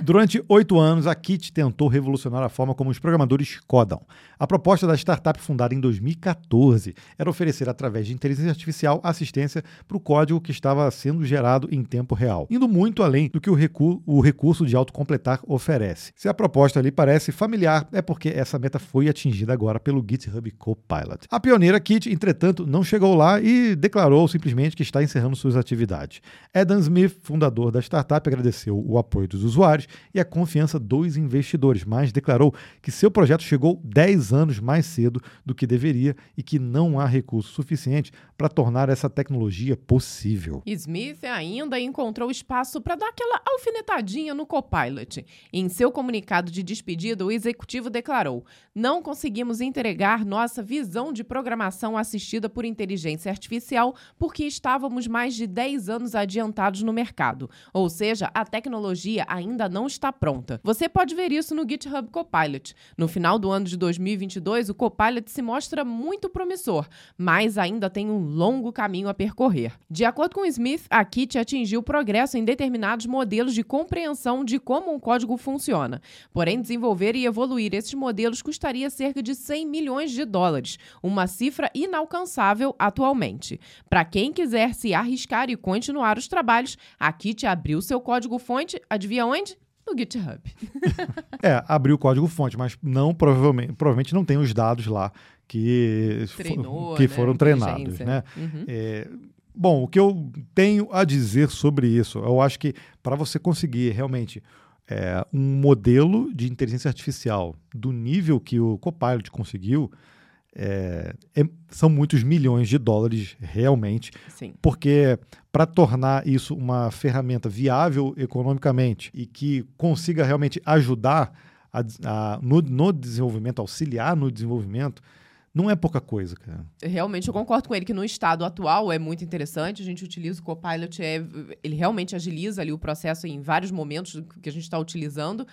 Durante oito anos, a Kit tentou revolucionar a forma como os programadores codam. A proposta da startup, fundada em 2014, era oferecer, através de inteligência artificial, assistência para o código que estava sendo gerado em tempo real, indo muito além do que o, recu o recurso de autocompletar oferece. Se a proposta ali parece familiar, é porque essa meta foi atingida agora pelo GitHub Copilot. A pioneira Kit, entretanto, não chegou lá e declarou simplesmente que está encerrando suas atividades. Adam Smith, fundador da startup, agradeceu o apoio dos usuários e a confiança dos investidores, mas declarou que seu projeto chegou 10 anos mais cedo do que deveria e que não há recursos suficientes para tornar essa tecnologia possível. Smith ainda encontrou espaço para dar aquela alfinetadinha no Copilot. Em seu comunicado de despedida, o executivo declarou: Não conseguimos entregar nossa visão de programação assistida por inteligência artificial porque estávamos mais de 10 anos adiantados no mercado. Ou seja, a tecnologia ainda não está pronta. Você pode ver isso no GitHub Copilot. No final do ano de 2022, o Copilot se mostra muito promissor, mas ainda tem um longo caminho a percorrer. De acordo com Smith, a Kit atingiu progresso em determinados modelos de compreensão de como um código funciona. Porém, desenvolver e evoluir esses modelos custaria cerca de 100 milhões de dólares, uma cifra inalcançável atualmente. Para quem quiser se arriscar e continuar os trabalhos, a Kit abriu seu código-fonte, adivinha onde? no GitHub. é, abriu o código-fonte, mas não provavelmente, provavelmente não tem os dados lá que, Treinou, que né? foram treinados, né? Uhum. É, bom, o que eu tenho a dizer sobre isso, eu acho que para você conseguir realmente é, um modelo de inteligência artificial do nível que o Copilot conseguiu, é, é, são muitos milhões de dólares realmente, Sim. porque para tornar isso uma ferramenta viável economicamente e que consiga realmente ajudar a, a, no, no, desenvolvimento, auxiliar no desenvolvimento, não é pouca coisa, cara. Realmente, eu concordo com ele que no estado atual é muito interessante. A gente utiliza o Copilot, é, ele realmente agiliza ali o processo em vários momentos que a gente está utilizando.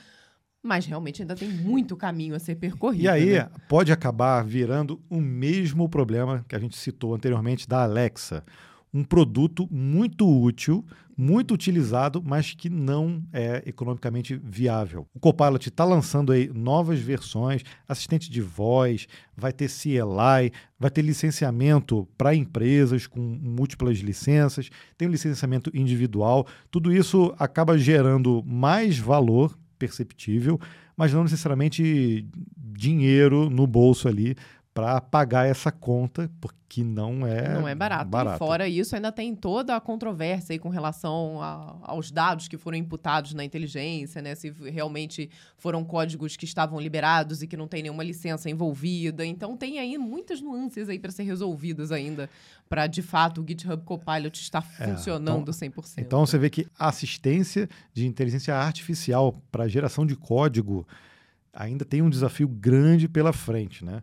Mas realmente ainda tem muito caminho a ser percorrido. E aí né? pode acabar virando o mesmo problema que a gente citou anteriormente da Alexa. Um produto muito útil, muito utilizado, mas que não é economicamente viável. O Copilot está lançando aí novas versões, assistente de voz, vai ter CLI, vai ter licenciamento para empresas com múltiplas licenças, tem o licenciamento individual. Tudo isso acaba gerando mais valor perceptível, mas não necessariamente dinheiro no bolso ali para pagar essa conta, porque não é não é barato. barato. E fora isso, ainda tem toda a controvérsia aí com relação a, aos dados que foram imputados na inteligência, né? Se realmente foram códigos que estavam liberados e que não tem nenhuma licença envolvida. Então tem aí muitas nuances aí para ser resolvidas ainda, para de fato o GitHub Copilot estar É, funcionando então- 100%. Então você vê que a assistência de inteligência artificial para geração de código ainda tem um desafio grande pela frente, né?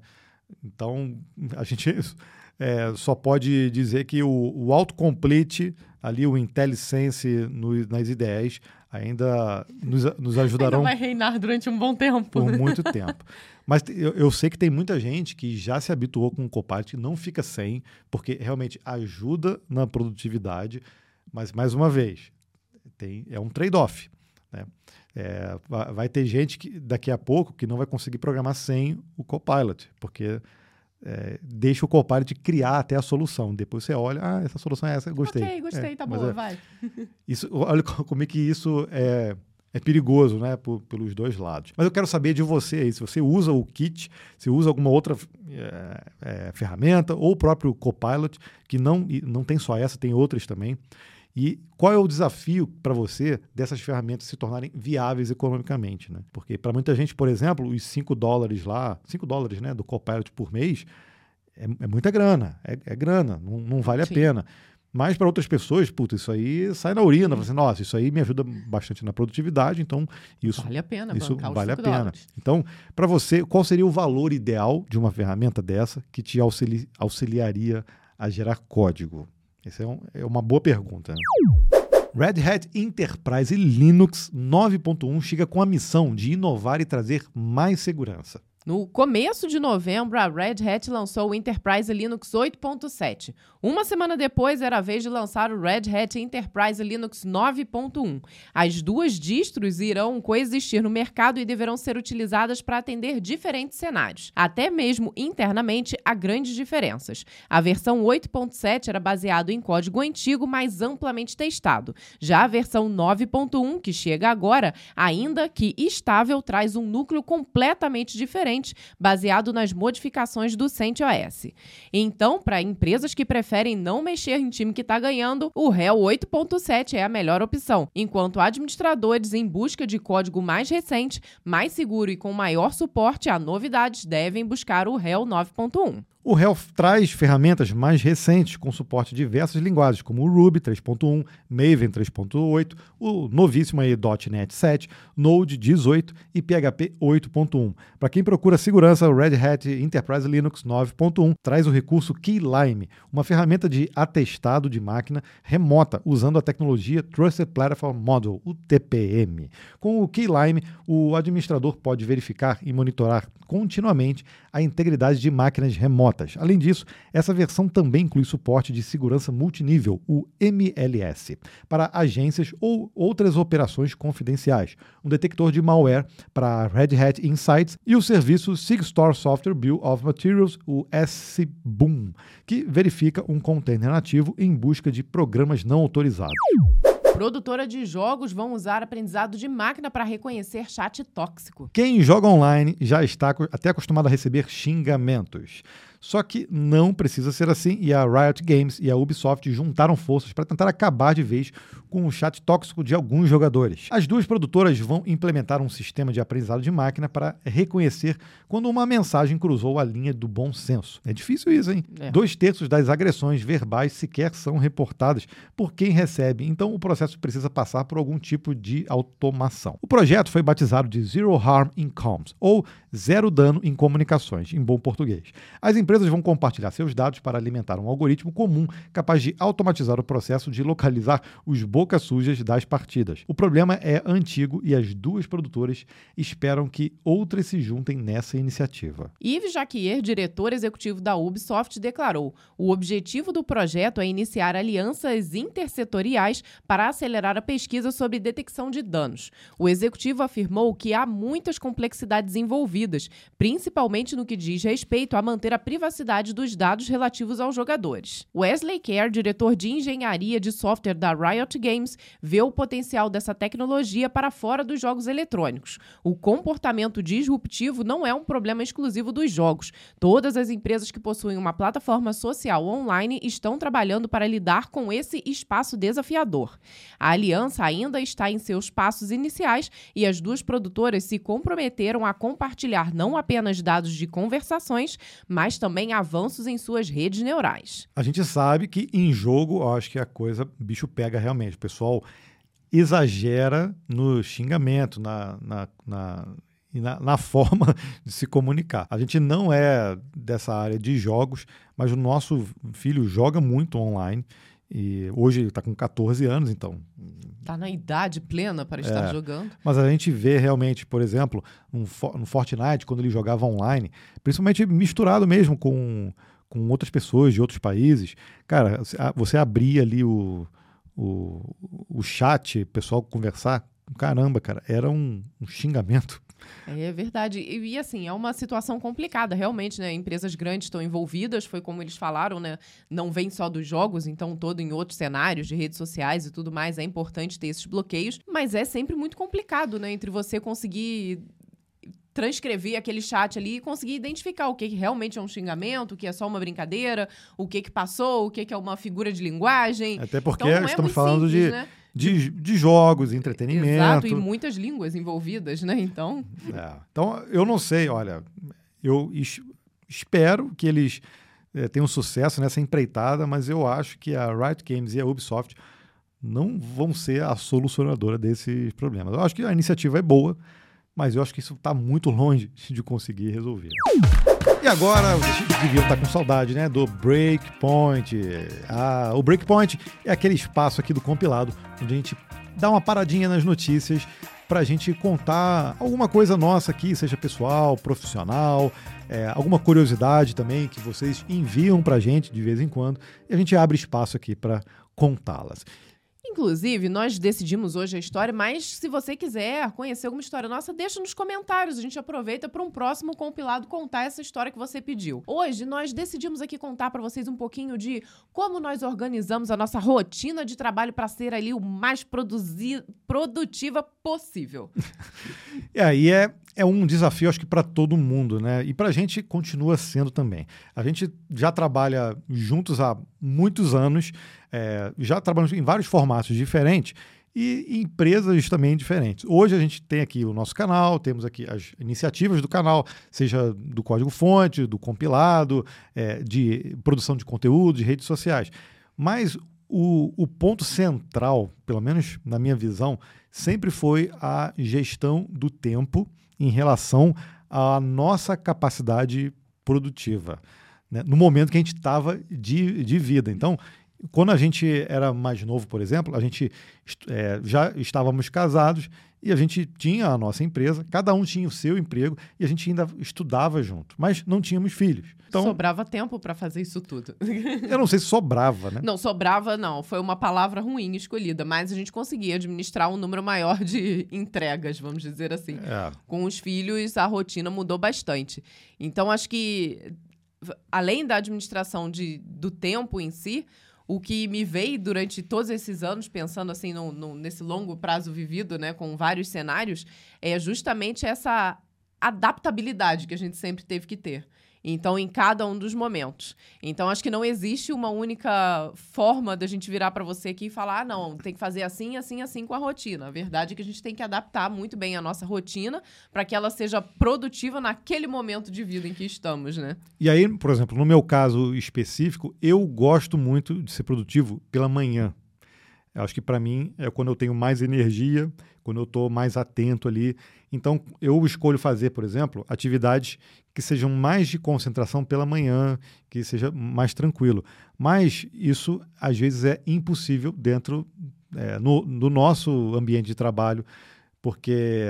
Então a gente é, só pode dizer que o, o autocomplete ali, o IntelliSense no- nas ideias ainda nos, nos Ainda ajudarão vai reinar durante um bom tempo. por né? muito tempo. Mas eu, eu sei que tem muita gente que já se habituou com o Copilot não fica sem, porque realmente ajuda na produtividade, mas mais uma vez, tem, é um trade-off. Né? É, va- vai ter gente que daqui a pouco que não vai conseguir programar sem o Copilot, porque é, deixa o Copilot criar até a solução. Depois você olha, ah, essa solução é essa, gostei. Ok, gostei, É, tá bom, é- vai. isso, olha co- como é que isso é, é perigoso, né? por- pelos dois lados. Mas eu quero saber de você aí, se você usa o Kit, se usa alguma outra é, é, ferramenta, ou o próprio Copilot, que não, não tem só essa, tem outras também. E qual é o desafio para você dessas ferramentas se tornarem viáveis economicamente? Né? Porque para muita gente, por exemplo, os 5 dólares lá, 5 dólares né, do Copilot por mês, é, é muita grana, é, é grana, não, não vale a Sim. pena. Mas para outras pessoas, puta, isso aí sai na urina. Fala assim, Nossa, isso aí me ajuda bastante na produtividade, então isso, Vale a pena isso vale a 5 pena. dólares. Então, para você, qual seria o valor ideal de uma ferramenta dessa que te auxili- auxiliaria a gerar código? Essa é, um- é uma boa pergunta. né? Red Hat Enterprise Linux 9.1 chega com a missão de inovar e trazer mais segurança. No começo de novembro, a Red Hat lançou o Enterprise Linux 8.7. Uma semana depois, era a vez de lançar o Red Hat Enterprise Linux 9.1. As duas distros irão coexistir no mercado e deverão ser utilizadas para atender diferentes cenários. Até mesmo internamente, há grandes diferenças. A versão 8.7 era baseado em código antigo, mas amplamente testado. Já a versão 9.1, que chega agora, ainda que estável, traz um núcleo completamente diferente baseado nas modificações do CentOS. Então, para empresas que preferem não mexer em time que está ganhando, o RHEL 8.7 é a melhor opção, enquanto administradores em busca de código mais recente, mais seguro e com maior suporte a novidades devem buscar o RHEL 9.1. O Health traz ferramentas mais recentes com suporte de diversas linguagens, como o Ruby 3.1, Maven 3.8, o novíssimo aí .NET 7, Node 18 e PHP 8.1. Para quem procura segurança, o Red Hat Enterprise Linux 9.1 traz o recurso Keylime, uma ferramenta de atestado de máquina remota usando a tecnologia Trusted Platform Model, o TPM. Com o Keylime, o administrador pode verificar e monitorar continuamente a integridade de máquinas remotas. Além disso, essa versão também inclui suporte de segurança multinível, o MLS, para agências ou outras operações confidenciais, um detector de malware para Red Hat Insights e o serviço SigStore Software Bill of Materials, o SBOOM, que verifica um container nativo em busca de programas não autorizados. Produtora de jogos vão usar aprendizado de máquina para reconhecer chat tóxico. Quem joga online já está até acostumado a receber xingamentos. Só que não precisa ser assim e a Riot Games e a Ubisoft juntaram forças para tentar acabar de vez com o chat tóxico de alguns jogadores. As duas produtoras vão implementar um sistema de aprendizado de máquina para reconhecer quando uma mensagem cruzou a linha do bom senso. É difícil isso, hein? É. Dois terços das agressões verbais sequer são reportadas por quem recebe, então o processo precisa passar por algum tipo de automação. O projeto foi batizado de Zero Harm in Comms, ou Zero Dano em Comunicações, em bom português. As empresas vão compartilhar seus dados para alimentar um algoritmo comum capaz de automatizar o processo de localizar os bocas sujas das partidas. O problema é antigo e as duas produtoras esperam que outras se juntem nessa iniciativa. Yves Jacquier, diretor executivo da Ubisoft, declarou: o objetivo do projeto é iniciar alianças intersetoriais para acelerar a pesquisa sobre detecção de danos. O executivo afirmou que há muitas complexidades envolvidas, principalmente no que diz respeito a manter a privacidade dos dados relativos aos jogadores. Wesley Kerr, diretor de engenharia de software da Riot Games, vê o potencial dessa tecnologia para fora dos jogos eletrônicos. O comportamento disruptivo não é um problema exclusivo dos jogos. Todas as empresas que possuem uma plataforma social online estão trabalhando para lidar com esse espaço desafiador. A aliança ainda está em seus passos iniciais e as duas produtoras se comprometeram a compartilhar não apenas dados de conversações, mas também avanços em suas redes neurais. A gente sabe que em jogo, eu acho que a coisa, bicho pega realmente. O pessoal exagera no xingamento, na, na, na na, na, forma de se comunicar. A gente não é dessa área de jogos, mas o nosso filho joga muito online e hoje ele está com 14 anos, então. Está na idade plena para estar é, jogando. Mas a gente vê realmente, por exemplo, no, no Fortnite, quando ele jogava online, principalmente misturado mesmo com, com outras pessoas de outros países. Cara, você abria ali o, o, o chat, o pessoal conversar. Caramba, cara, era um, um xingamento é verdade. E, e, assim, é uma situação complicada, realmente, né? Empresas grandes estão envolvidas, foi como eles falaram, né? Não vem só dos jogos, então todo em outros cenários de redes sociais e tudo mais, é importante ter esses bloqueios, mas é sempre muito complicado, né? Entre você conseguir transcrever aquele chat ali e conseguir identificar o que, que, realmente é um xingamento, o que é só uma brincadeira, o que que passou, o que, que é uma figura de linguagem. Até porque então, é estamos falando simples, de, né? De, de jogos, entretenimento. Exato, e muitas línguas envolvidas, né? Então. É. Então, eu não sei, olha, eu es espero que eles é, tenham sucesso nessa empreitada, mas eu acho que a Riot Games e a Ubisoft não vão ser a solucionadora desses problemas. Eu acho que a iniciativa é boa, mas eu acho que isso está muito longe de conseguir resolver. E agora, vocês deviam estar com saudade, né? Do Breakpoint. Ah, o Breakpoint é aquele espaço aqui do compilado onde a gente dá uma paradinha nas notícias para a gente contar alguma coisa nossa aqui, seja pessoal, profissional, é, alguma curiosidade também que vocês enviam para a gente de vez em quando e a gente abre espaço aqui para contá-las. Inclusive, nós decidimos hoje a história, mas se você quiser conhecer alguma história nossa, deixa nos comentários. A gente aproveita para um próximo compilado contar essa história que você pediu. Hoje, nós decidimos aqui contar para vocês um pouquinho de como nós organizamos a nossa rotina de trabalho para ser ali o mais produzido, produtiva possível. e aí é é um desafio, acho que para todo mundo, né? E para a gente continua sendo também. A gente já trabalha juntos há muitos anos, é, já trabalhamos em vários formatos diferentes e empresas também diferentes. Hoje a gente tem aqui o nosso canal, temos aqui as iniciativas do canal, seja do código-fonte, do compilado, é, de produção de conteúdo, de redes sociais. Mas o, o ponto central, pelo menos na minha visão, sempre foi a gestão do tempo em relação à nossa capacidade produtiva. Né? No momento que a gente estava de, de vida. Então, quando a gente era mais novo, por exemplo, a gente é, já estávamos casados e a gente tinha a nossa empresa, cada um tinha o seu emprego e a gente ainda estudava junto, mas não tínhamos filhos. Então, sobrava tempo para fazer isso tudo. eu não sei se sobrava, né? Não, sobrava não, foi uma palavra ruim escolhida, mas a gente conseguia administrar um número maior de entregas, vamos dizer assim. É. Com os filhos, a rotina mudou bastante. Então, acho que além da administração de, do tempo em si, o que me veio durante todos esses anos, pensando assim no, no, nesse longo prazo vivido, né, com vários cenários, é justamente essa adaptabilidade que a gente sempre teve que ter. Então, em cada um dos momentos. Então, acho que não existe uma única forma da gente virar para você aqui e falar: ah, não, tem que fazer assim, assim, assim com a rotina. A verdade é que a gente tem que adaptar muito bem a nossa rotina para que ela seja produtiva naquele momento de vida em que estamos, né? E aí, por exemplo, no meu caso específico, eu gosto muito de ser produtivo pela manhã. Eu acho que para mim é quando eu tenho mais energia, quando eu estou mais atento ali. Então, eu escolho fazer, por exemplo, atividades que sejam mais de concentração pela manhã, que seja mais tranquilo. Mas isso, às vezes, é impossível dentro é, no, do nosso ambiente de trabalho, porque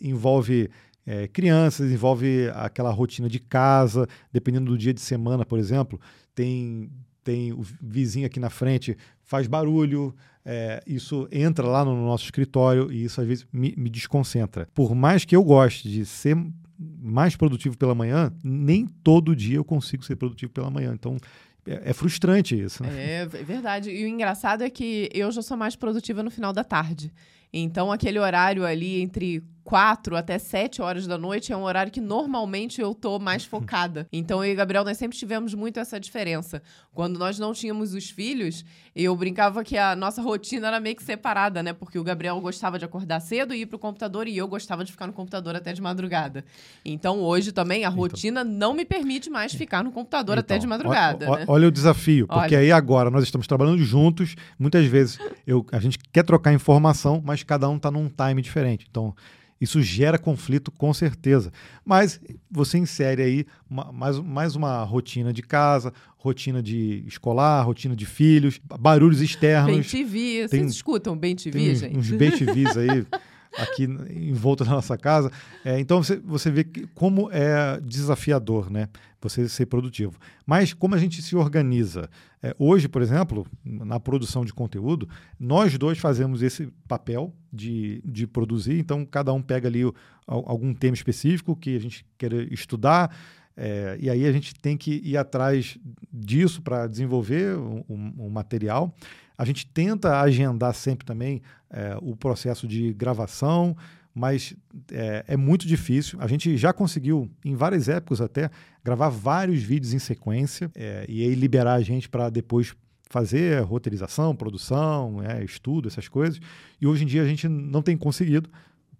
envolve é, crianças, envolve aquela rotina de casa, dependendo do dia de semana, por exemplo, tem tem o vizinho aqui na frente, faz barulho, é, isso entra lá no nosso escritório e isso às vezes me, me, desconcentra. Por mais que eu goste de ser mais produtivo pela manhã, nem todo dia eu consigo ser produtivo pela manhã. Então é, é frustrante isso. Né? É, é verdade. E o engraçado é que eu já sou mais produtiva no final da tarde. Então, aquele horário ali entre 4 até 7 horas da noite é um horário que normalmente eu tô mais focada. Então eu e Gabriel nós sempre tivemos muito essa diferença. Quando nós não tínhamos os filhos, eu brincava que a nossa rotina era meio que separada, né? Porque o Gabriel gostava de acordar cedo e ir pro computador e eu gostava de ficar no computador até de madrugada. Então hoje também a então. rotina então, não me permite mais ficar no computador então, até de madrugada. O, né? Olha o desafio, porque olha. aí agora nós estamos trabalhando juntos, muitas vezes eu, a gente quer trocar informação, mas cada um está num time diferente. Então isso gera conflito com certeza. Mas você insere aí uma, mais, mais uma rotina de casa, rotina de escolar, rotina de filhos, barulhos externos. Bem TV, tem, vocês escutam Bem TV, gente? Uns Bem TVs aí. aqui em volta da nossa casa. É, então você, você vê que, como é desafiador, né? Você ser produtivo. Mas como a gente se organiza? É, hoje, por exemplo, na produção de conteúdo, nós dois fazemos esse papel de, de produzir. Então cada um pega ali o, algum tema específico que a gente quer estudar. É, e aí a gente tem que ir atrás disso para desenvolver um, um, um material. A gente tenta agendar sempre também é, o processo de gravação, mas é, é, muito difícil. A gente já conseguiu, em várias épocas até, gravar vários vídeos em sequência é, e aí liberar a gente para depois fazer roteirização, produção, é, estudo, essas coisas. E hoje em dia a gente não tem conseguido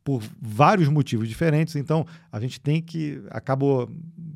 por vários motivos diferentes. Então a gente tem que acabou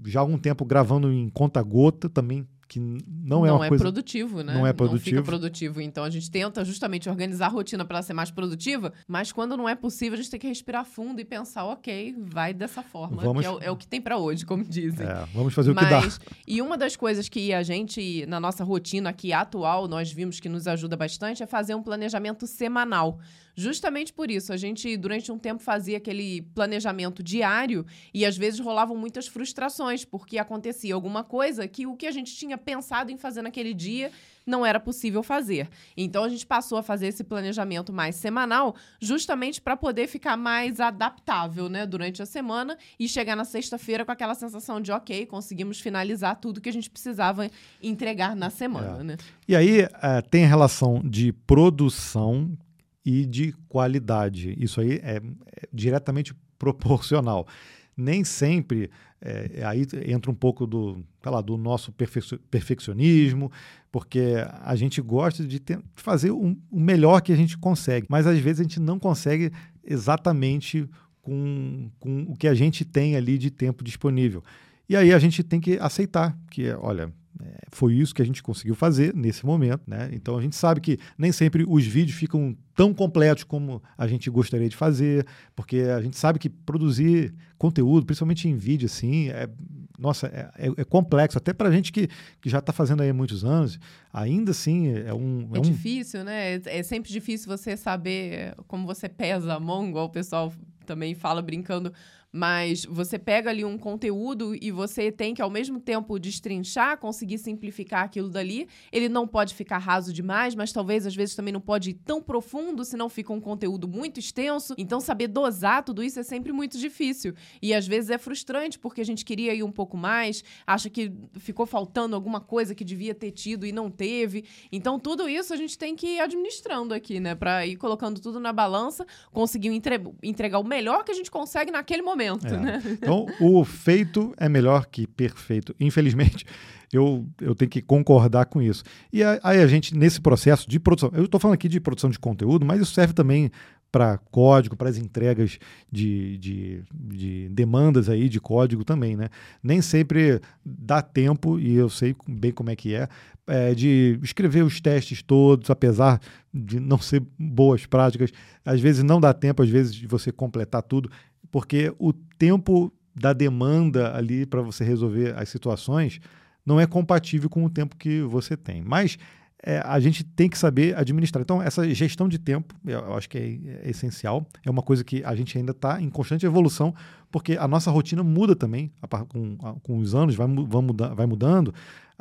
já há algum tempo gravando em conta gota também que não é não uma é coisa... produtivo, né? Não é produtivo. Não fica produtivo. Então a gente tenta justamente organizar a rotina para ela ser mais produtiva, mas quando não é possível, a gente tem que respirar fundo e pensar, ok, vai dessa forma. Vamos... É o, é, o, que tem para hoje, como dizem. É, vamos fazer mas, o que dá. E uma das coisas que a gente, na nossa rotina aqui atual, nós vimos que nos ajuda bastante é fazer um planejamento semanal. Justamente por isso, a gente durante um tempo fazia aquele planejamento diário e às vezes rolavam muitas frustrações, porque acontecia alguma coisa que o que a gente tinha pensado em fazer naquele dia não era possível fazer. Então a gente passou a fazer esse planejamento mais semanal, justamente para poder ficar mais adaptável, né, durante a semana e chegar na sexta-feira com aquela sensação de, ok, conseguimos finalizar tudo que a gente precisava entregar na semana, é. né? E aí é, tem a relação de produção e de qualidade. Isso aí é, é diretamente proporcional. Nem sempre, é, aí entra um pouco do, lá, do nosso perfeccionismo, porque a gente gosta de, ter, fazer o, o melhor que a gente consegue, mas às vezes a gente não consegue exatamente com, com o que a gente tem ali de tempo disponível. E aí a gente tem que aceitar que, olha, foi isso que a gente conseguiu fazer nesse momento, né? Então a gente sabe que nem sempre os vídeos ficam tão completos como a gente gostaria de fazer, porque a gente sabe que produzir conteúdo, principalmente em vídeo, assim, é, nossa, é, é, é complexo. Até para a gente que, que já está fazendo aí há muitos anos, ainda assim é um. É, é um... difícil, né? É, é sempre difícil você saber como você pesa a mão, igual o pessoal também fala brincando mas você pega ali um conteúdo e você tem que, ao mesmo tempo, destrinchar, conseguir simplificar aquilo dali. Ele não pode ficar raso demais, mas talvez às vezes também não pode ir tão profundo, senão fica um conteúdo muito extenso. Então, saber dosar tudo isso é sempre muito difícil. E às vezes é frustrante, porque a gente queria ir um pouco mais, acha que ficou faltando alguma coisa que devia ter tido e não teve. Então, tudo isso a gente tem que ir administrando aqui, né? Para ir colocando tudo na balança, conseguir entre entregar o melhor que a gente consegue naquele momento momento, é. né? Então, o feito é melhor que perfeito. Infelizmente, eu, eu tenho que concordar com isso. E aí a gente, nesse processo de produção, eu estou falando aqui de produção de conteúdo, mas isso serve também para código, para as entregas de, de, de, demandas aí de código também, né? Nem sempre dá tempo, e eu sei bem como é que é, é, de escrever os testes todos, apesar de não ser boas práticas. Às vezes não dá tempo, às vezes, de você completar tudo porque o tempo da demanda ali para você resolver as situações não é compatível com o tempo que você tem. Mas é, a gente tem que saber administrar. Então, essa gestão de tempo, eu acho que é, é essencial. É uma coisa que a gente ainda está em constante evolução, porque a nossa rotina muda também com, com os anos, vai, vai, vai mudando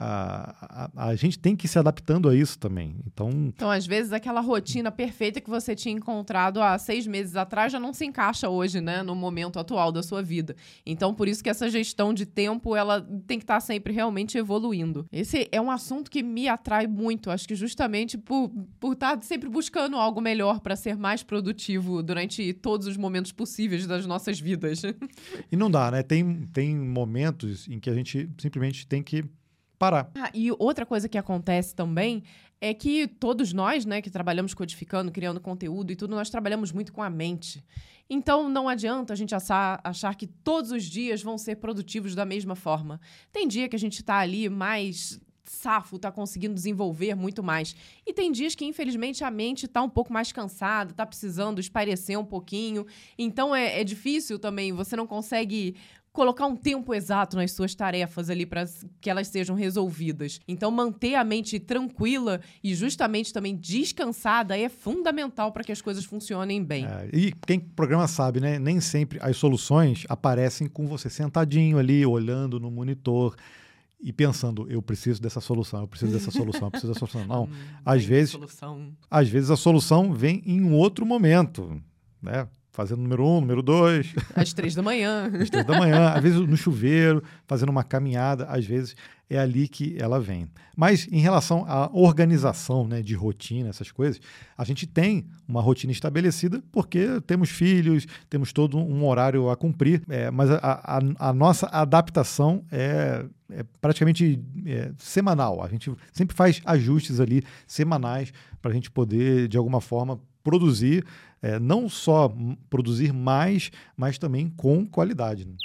a, a, a, gente tem que ir se adaptando a isso também. Então, então, às vezes, aquela rotina perfeita que você tinha encontrado há seis meses atrás já não se encaixa hoje, né, no momento atual da sua vida. Então, por isso que essa gestão de tempo, ela tem que estar sempre realmente evoluindo. Esse é um assunto que me atrai muito, acho que justamente por, por estar sempre buscando algo melhor para ser mais produtivo durante todos os momentos possíveis das nossas vidas. E não dá, né? Tem, tem momentos em que a gente simplesmente tem que parar. Ah, e outra coisa que acontece também é que todos nós, né, que trabalhamos codificando, criando conteúdo e tudo, nós trabalhamos muito com a mente. Então não adianta a gente achar, achar que todos os dias vão ser produtivos da mesma forma. Tem dia que a gente está ali mais safo, está conseguindo desenvolver muito mais. E tem dias que, infelizmente, a mente está um pouco mais cansada, está precisando espairecer um pouquinho. Então é, é difícil também, você não consegue colocar um tempo exato nas suas tarefas ali para que elas sejam resolvidas. Então, manter a mente tranquila e justamente também descansada é fundamental para que as coisas funcionem bem. É, e quem programa sabe, né? Nem sempre as soluções aparecem com você sentadinho ali, olhando no monitor e pensando, eu preciso dessa solução, eu preciso dessa solução, eu preciso dessa solução. Não, hum, às vezes, solução. às vezes a solução vem em um outro momento, né? Fazendo número um, número dois. Às três da manhã. Às três da manhã, às vezes no chuveiro, fazendo uma caminhada, às vezes é ali que ela vem. Mas em relação à organização né, de rotina, essas coisas, a gente tem uma rotina estabelecida porque temos filhos, temos todo um horário a cumprir, é, mas a, a, a, nossa adaptação é, é praticamente é, semanal. A gente sempre faz ajustes ali semanais para a gente poder, de alguma forma, produzir é, não só produzir mais, mas também com qualidade. Né?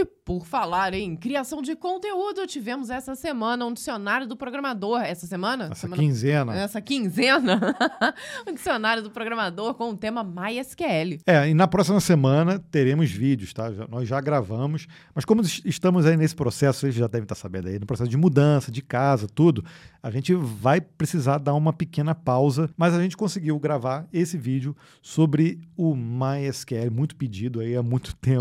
E por falar em criação de conteúdo, tivemos essa semana um dicionário do programador. Essa semana? Essa semana... quinzena. Essa quinzena. um dicionário do programador com o tema MySQL. É, e na próxima semana teremos vídeos, tá? Já, nós já gravamos. Mas como estamos aí nesse processo, vocês já devem estar sabendo aí, no processo de mudança, de casa, tudo, a gente vai precisar dar uma pequena pausa. Mas a gente conseguiu gravar esse vídeo sobre o MySQL, muito pedido aí há muito tempo.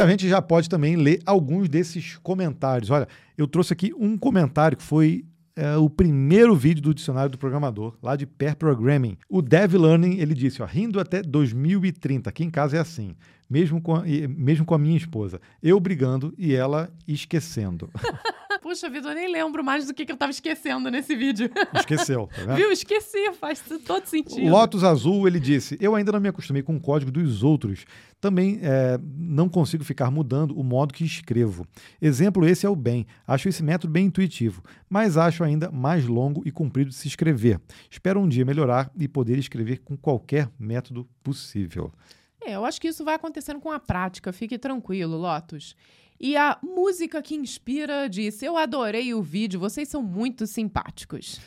A gente já pode também ler alguns desses comentários. Olha, eu trouxe aqui um comentário que foi é, o primeiro vídeo do dicionário do programador, lá de Pair Programming. O Dev Learning, ele disse, ó, rindo até 2030. Aqui em casa é assim, mesmo com a, mesmo com a minha esposa. Eu brigando e ela esquecendo. Puxa vida, eu nem lembro mais do que, que eu tava esquecendo nesse vídeo. Esqueceu, tá vendo? Viu? Esqueci, faz todo sentido. Lotus Azul, ele disse: Eu ainda não me acostumei com o código dos outros. Também é, não consigo ficar mudando o modo que escrevo. Exemplo, esse é o bem. Acho esse método bem intuitivo, mas acho ainda mais longo e comprido de se escrever. Espero um dia melhorar e poder escrever com qualquer método possível. É, eu acho que isso vai acontecendo com a prática, fique tranquilo, Lotus. E a música que inspira disse: Eu adorei o vídeo, vocês são muito simpáticos.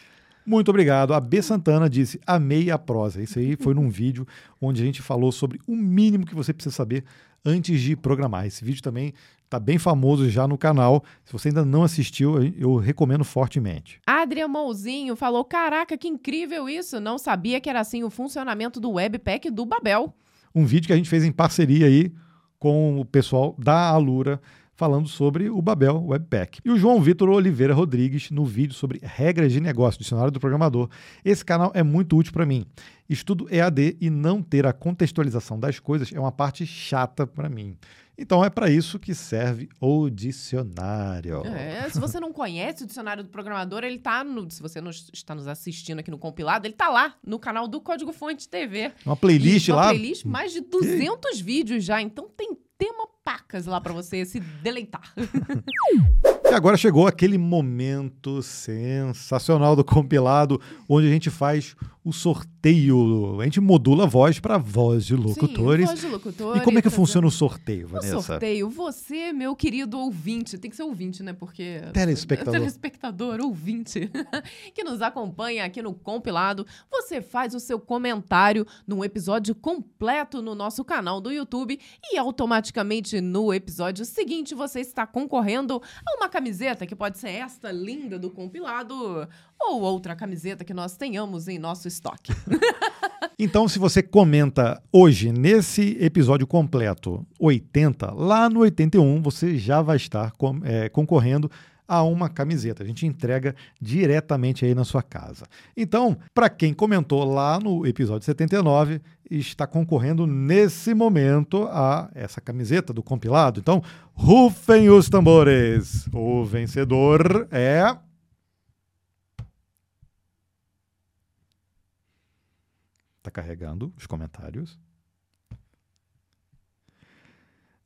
Muito obrigado. A B Santana disse: Amei a prosa. Isso aí foi num vídeo onde a gente falou sobre o mínimo que você precisa saber antes de programar. Esse vídeo também está bem famoso já no canal. Se você ainda não assistiu, eu recomendo fortemente. Adria Mouzinho falou: Caraca, que incrível isso! Não sabia que era assim o funcionamento do Webpack do Babel. Um vídeo que a gente fez em parceria aí com o pessoal da Alura falando sobre o Babel Webpack. E o João Vitor Oliveira Rodrigues no vídeo sobre regras de negócio, dicionário do programador. Esse canal é muito útil para mim. Estudo EAD e não ter a contextualização das coisas é uma parte chata para mim. Então é para isso que serve o dicionário. É, se você não conhece o dicionário do programador, ele tá no, se você não está nos assistindo aqui no compilado, ele tá lá no canal do Código Fonte TV. Uma playlist uma lá. Uma playlist, mais de 200 e... vídeos já, então tem tema pacas lá para você se deleitar. E agora chegou aquele momento sensacional do compilado, onde a gente faz o sorteio. A gente modula a voz para voz de locutores. Sim, voz de locutores. E como é que funciona o sorteio, Vanessa? O sorteio, você, meu querido ouvinte, tem que ser ouvinte, né? Porque. Telespectador. Telespectador, ouvinte, que nos acompanha aqui no compilado, você faz o seu comentário num episódio completo no nosso canal do YouTube e automaticamente no episódio seguinte você está concorrendo a uma camiseta que pode ser esta linda do compilado ou outra camiseta que nós tenhamos em nosso estoque. então, se você comenta hoje, nesse episódio completo 80, lá no 81 você já vai estar com, é, concorrendo a uma camiseta. A gente entrega diretamente aí na sua casa. Então, para quem comentou lá no episódio 79, está concorrendo nesse momento a essa camiseta do compilado. Então, rufem os tambores. O vencedor é Está carregando os comentários.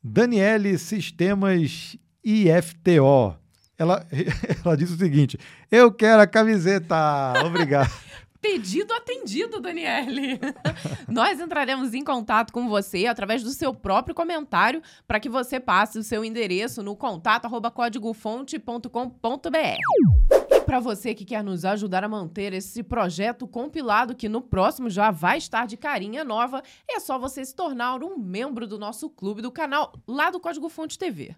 Daniele Sistemas IFTO. Ela, ela diz o seguinte: Eu quero a camiseta. Obrigado. Pedido atendido, Daniele. Nós entraremos em contato com você através do seu próprio comentário para que você passe o seu endereço no contato@códigofonte.com.br para você que quer nos ajudar a manter esse projeto compilado, que no próximo já vai estar de carinha nova, é só você se tornar um membro do nosso clube do canal lá do Código Fonte TV.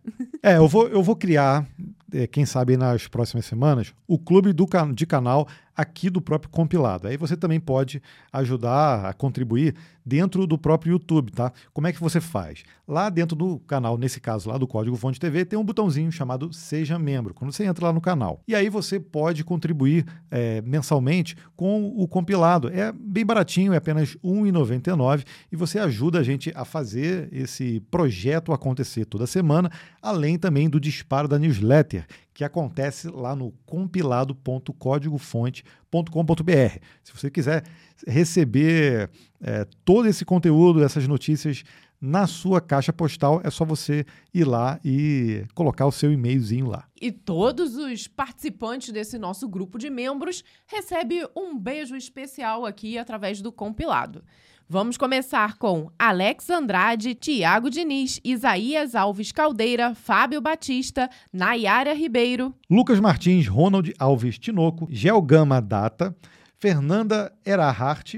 É, eu vou, eu vou criar, é, quem sabe nas próximas semanas, o clube do, de canal aqui do próprio compilado. Aí você também pode ajudar a contribuir dentro do próprio YouTube, tá? Como é que você faz? Lá dentro do canal, nesse caso lá do Código Fonte TV, tem um botãozinho chamado Seja Membro, quando você entra lá no canal. E aí você pode contribuir é, mensalmente com o compilado. É bem baratinho, é apenas R$ 1,99 e você ajuda a gente a fazer esse projeto acontecer toda semana, além também do disparo da newsletter, que acontece lá no compilado.códigofonte.com.br. Se você quiser receber é, todo esse conteúdo, essas notícias na sua caixa postal, é só você ir lá e colocar o seu e-mailzinho lá. E todos os participantes desse nosso grupo de membros recebem um beijo especial aqui através do compilado. Vamos começar com Alex Andrade, Tiago Diniz, Isaías Alves Caldeira, Fábio Batista, Nayara Ribeiro, Lucas Martins, Ronald Alves Tinoco, Gelgama Data, Fernanda Erahart,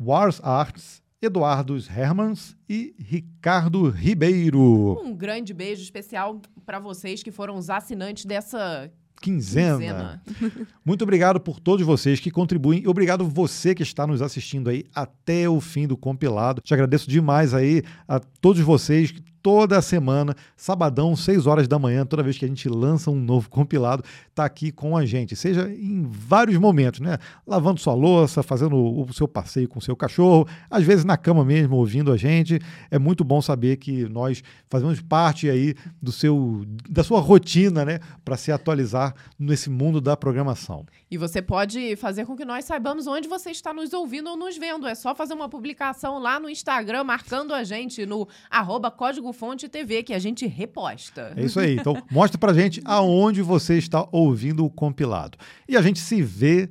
Wars Arts, Eduardo Hermans e Ricardo Ribeiro. Um grande beijo especial para vocês que foram os assinantes dessa quinzena. quinzena. Muito obrigado por todos vocês que contribuem e obrigado você que está nos assistindo aí até o fim do compilado. Te agradeço demais aí a todos vocês toda semana, sabadão, 6 horas da manhã, toda vez que a gente lança um novo compilado, tá aqui com a gente, seja em vários momentos, né? Lavando sua louça, fazendo o seu passeio com o seu cachorro, às vezes na cama mesmo, ouvindo a gente. É muito bom saber que nós fazemos parte aí do seu da sua rotina, né, para se atualizar nesse mundo da programação. E você pode fazer com que nós saibamos onde você está nos ouvindo ou nos vendo. É só fazer uma publicação lá no Instagram marcando a gente no arroba Código Fonte TV, que a gente reposta. É isso aí. Então, mostre pra gente aonde você está ouvindo o compilado. E a gente se vê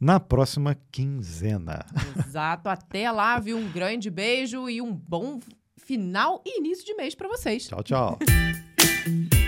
na próxima quinzena. Exato. Até lá, viu? Um grande beijo e um bom final e início de mês para vocês. Tchau, tchau.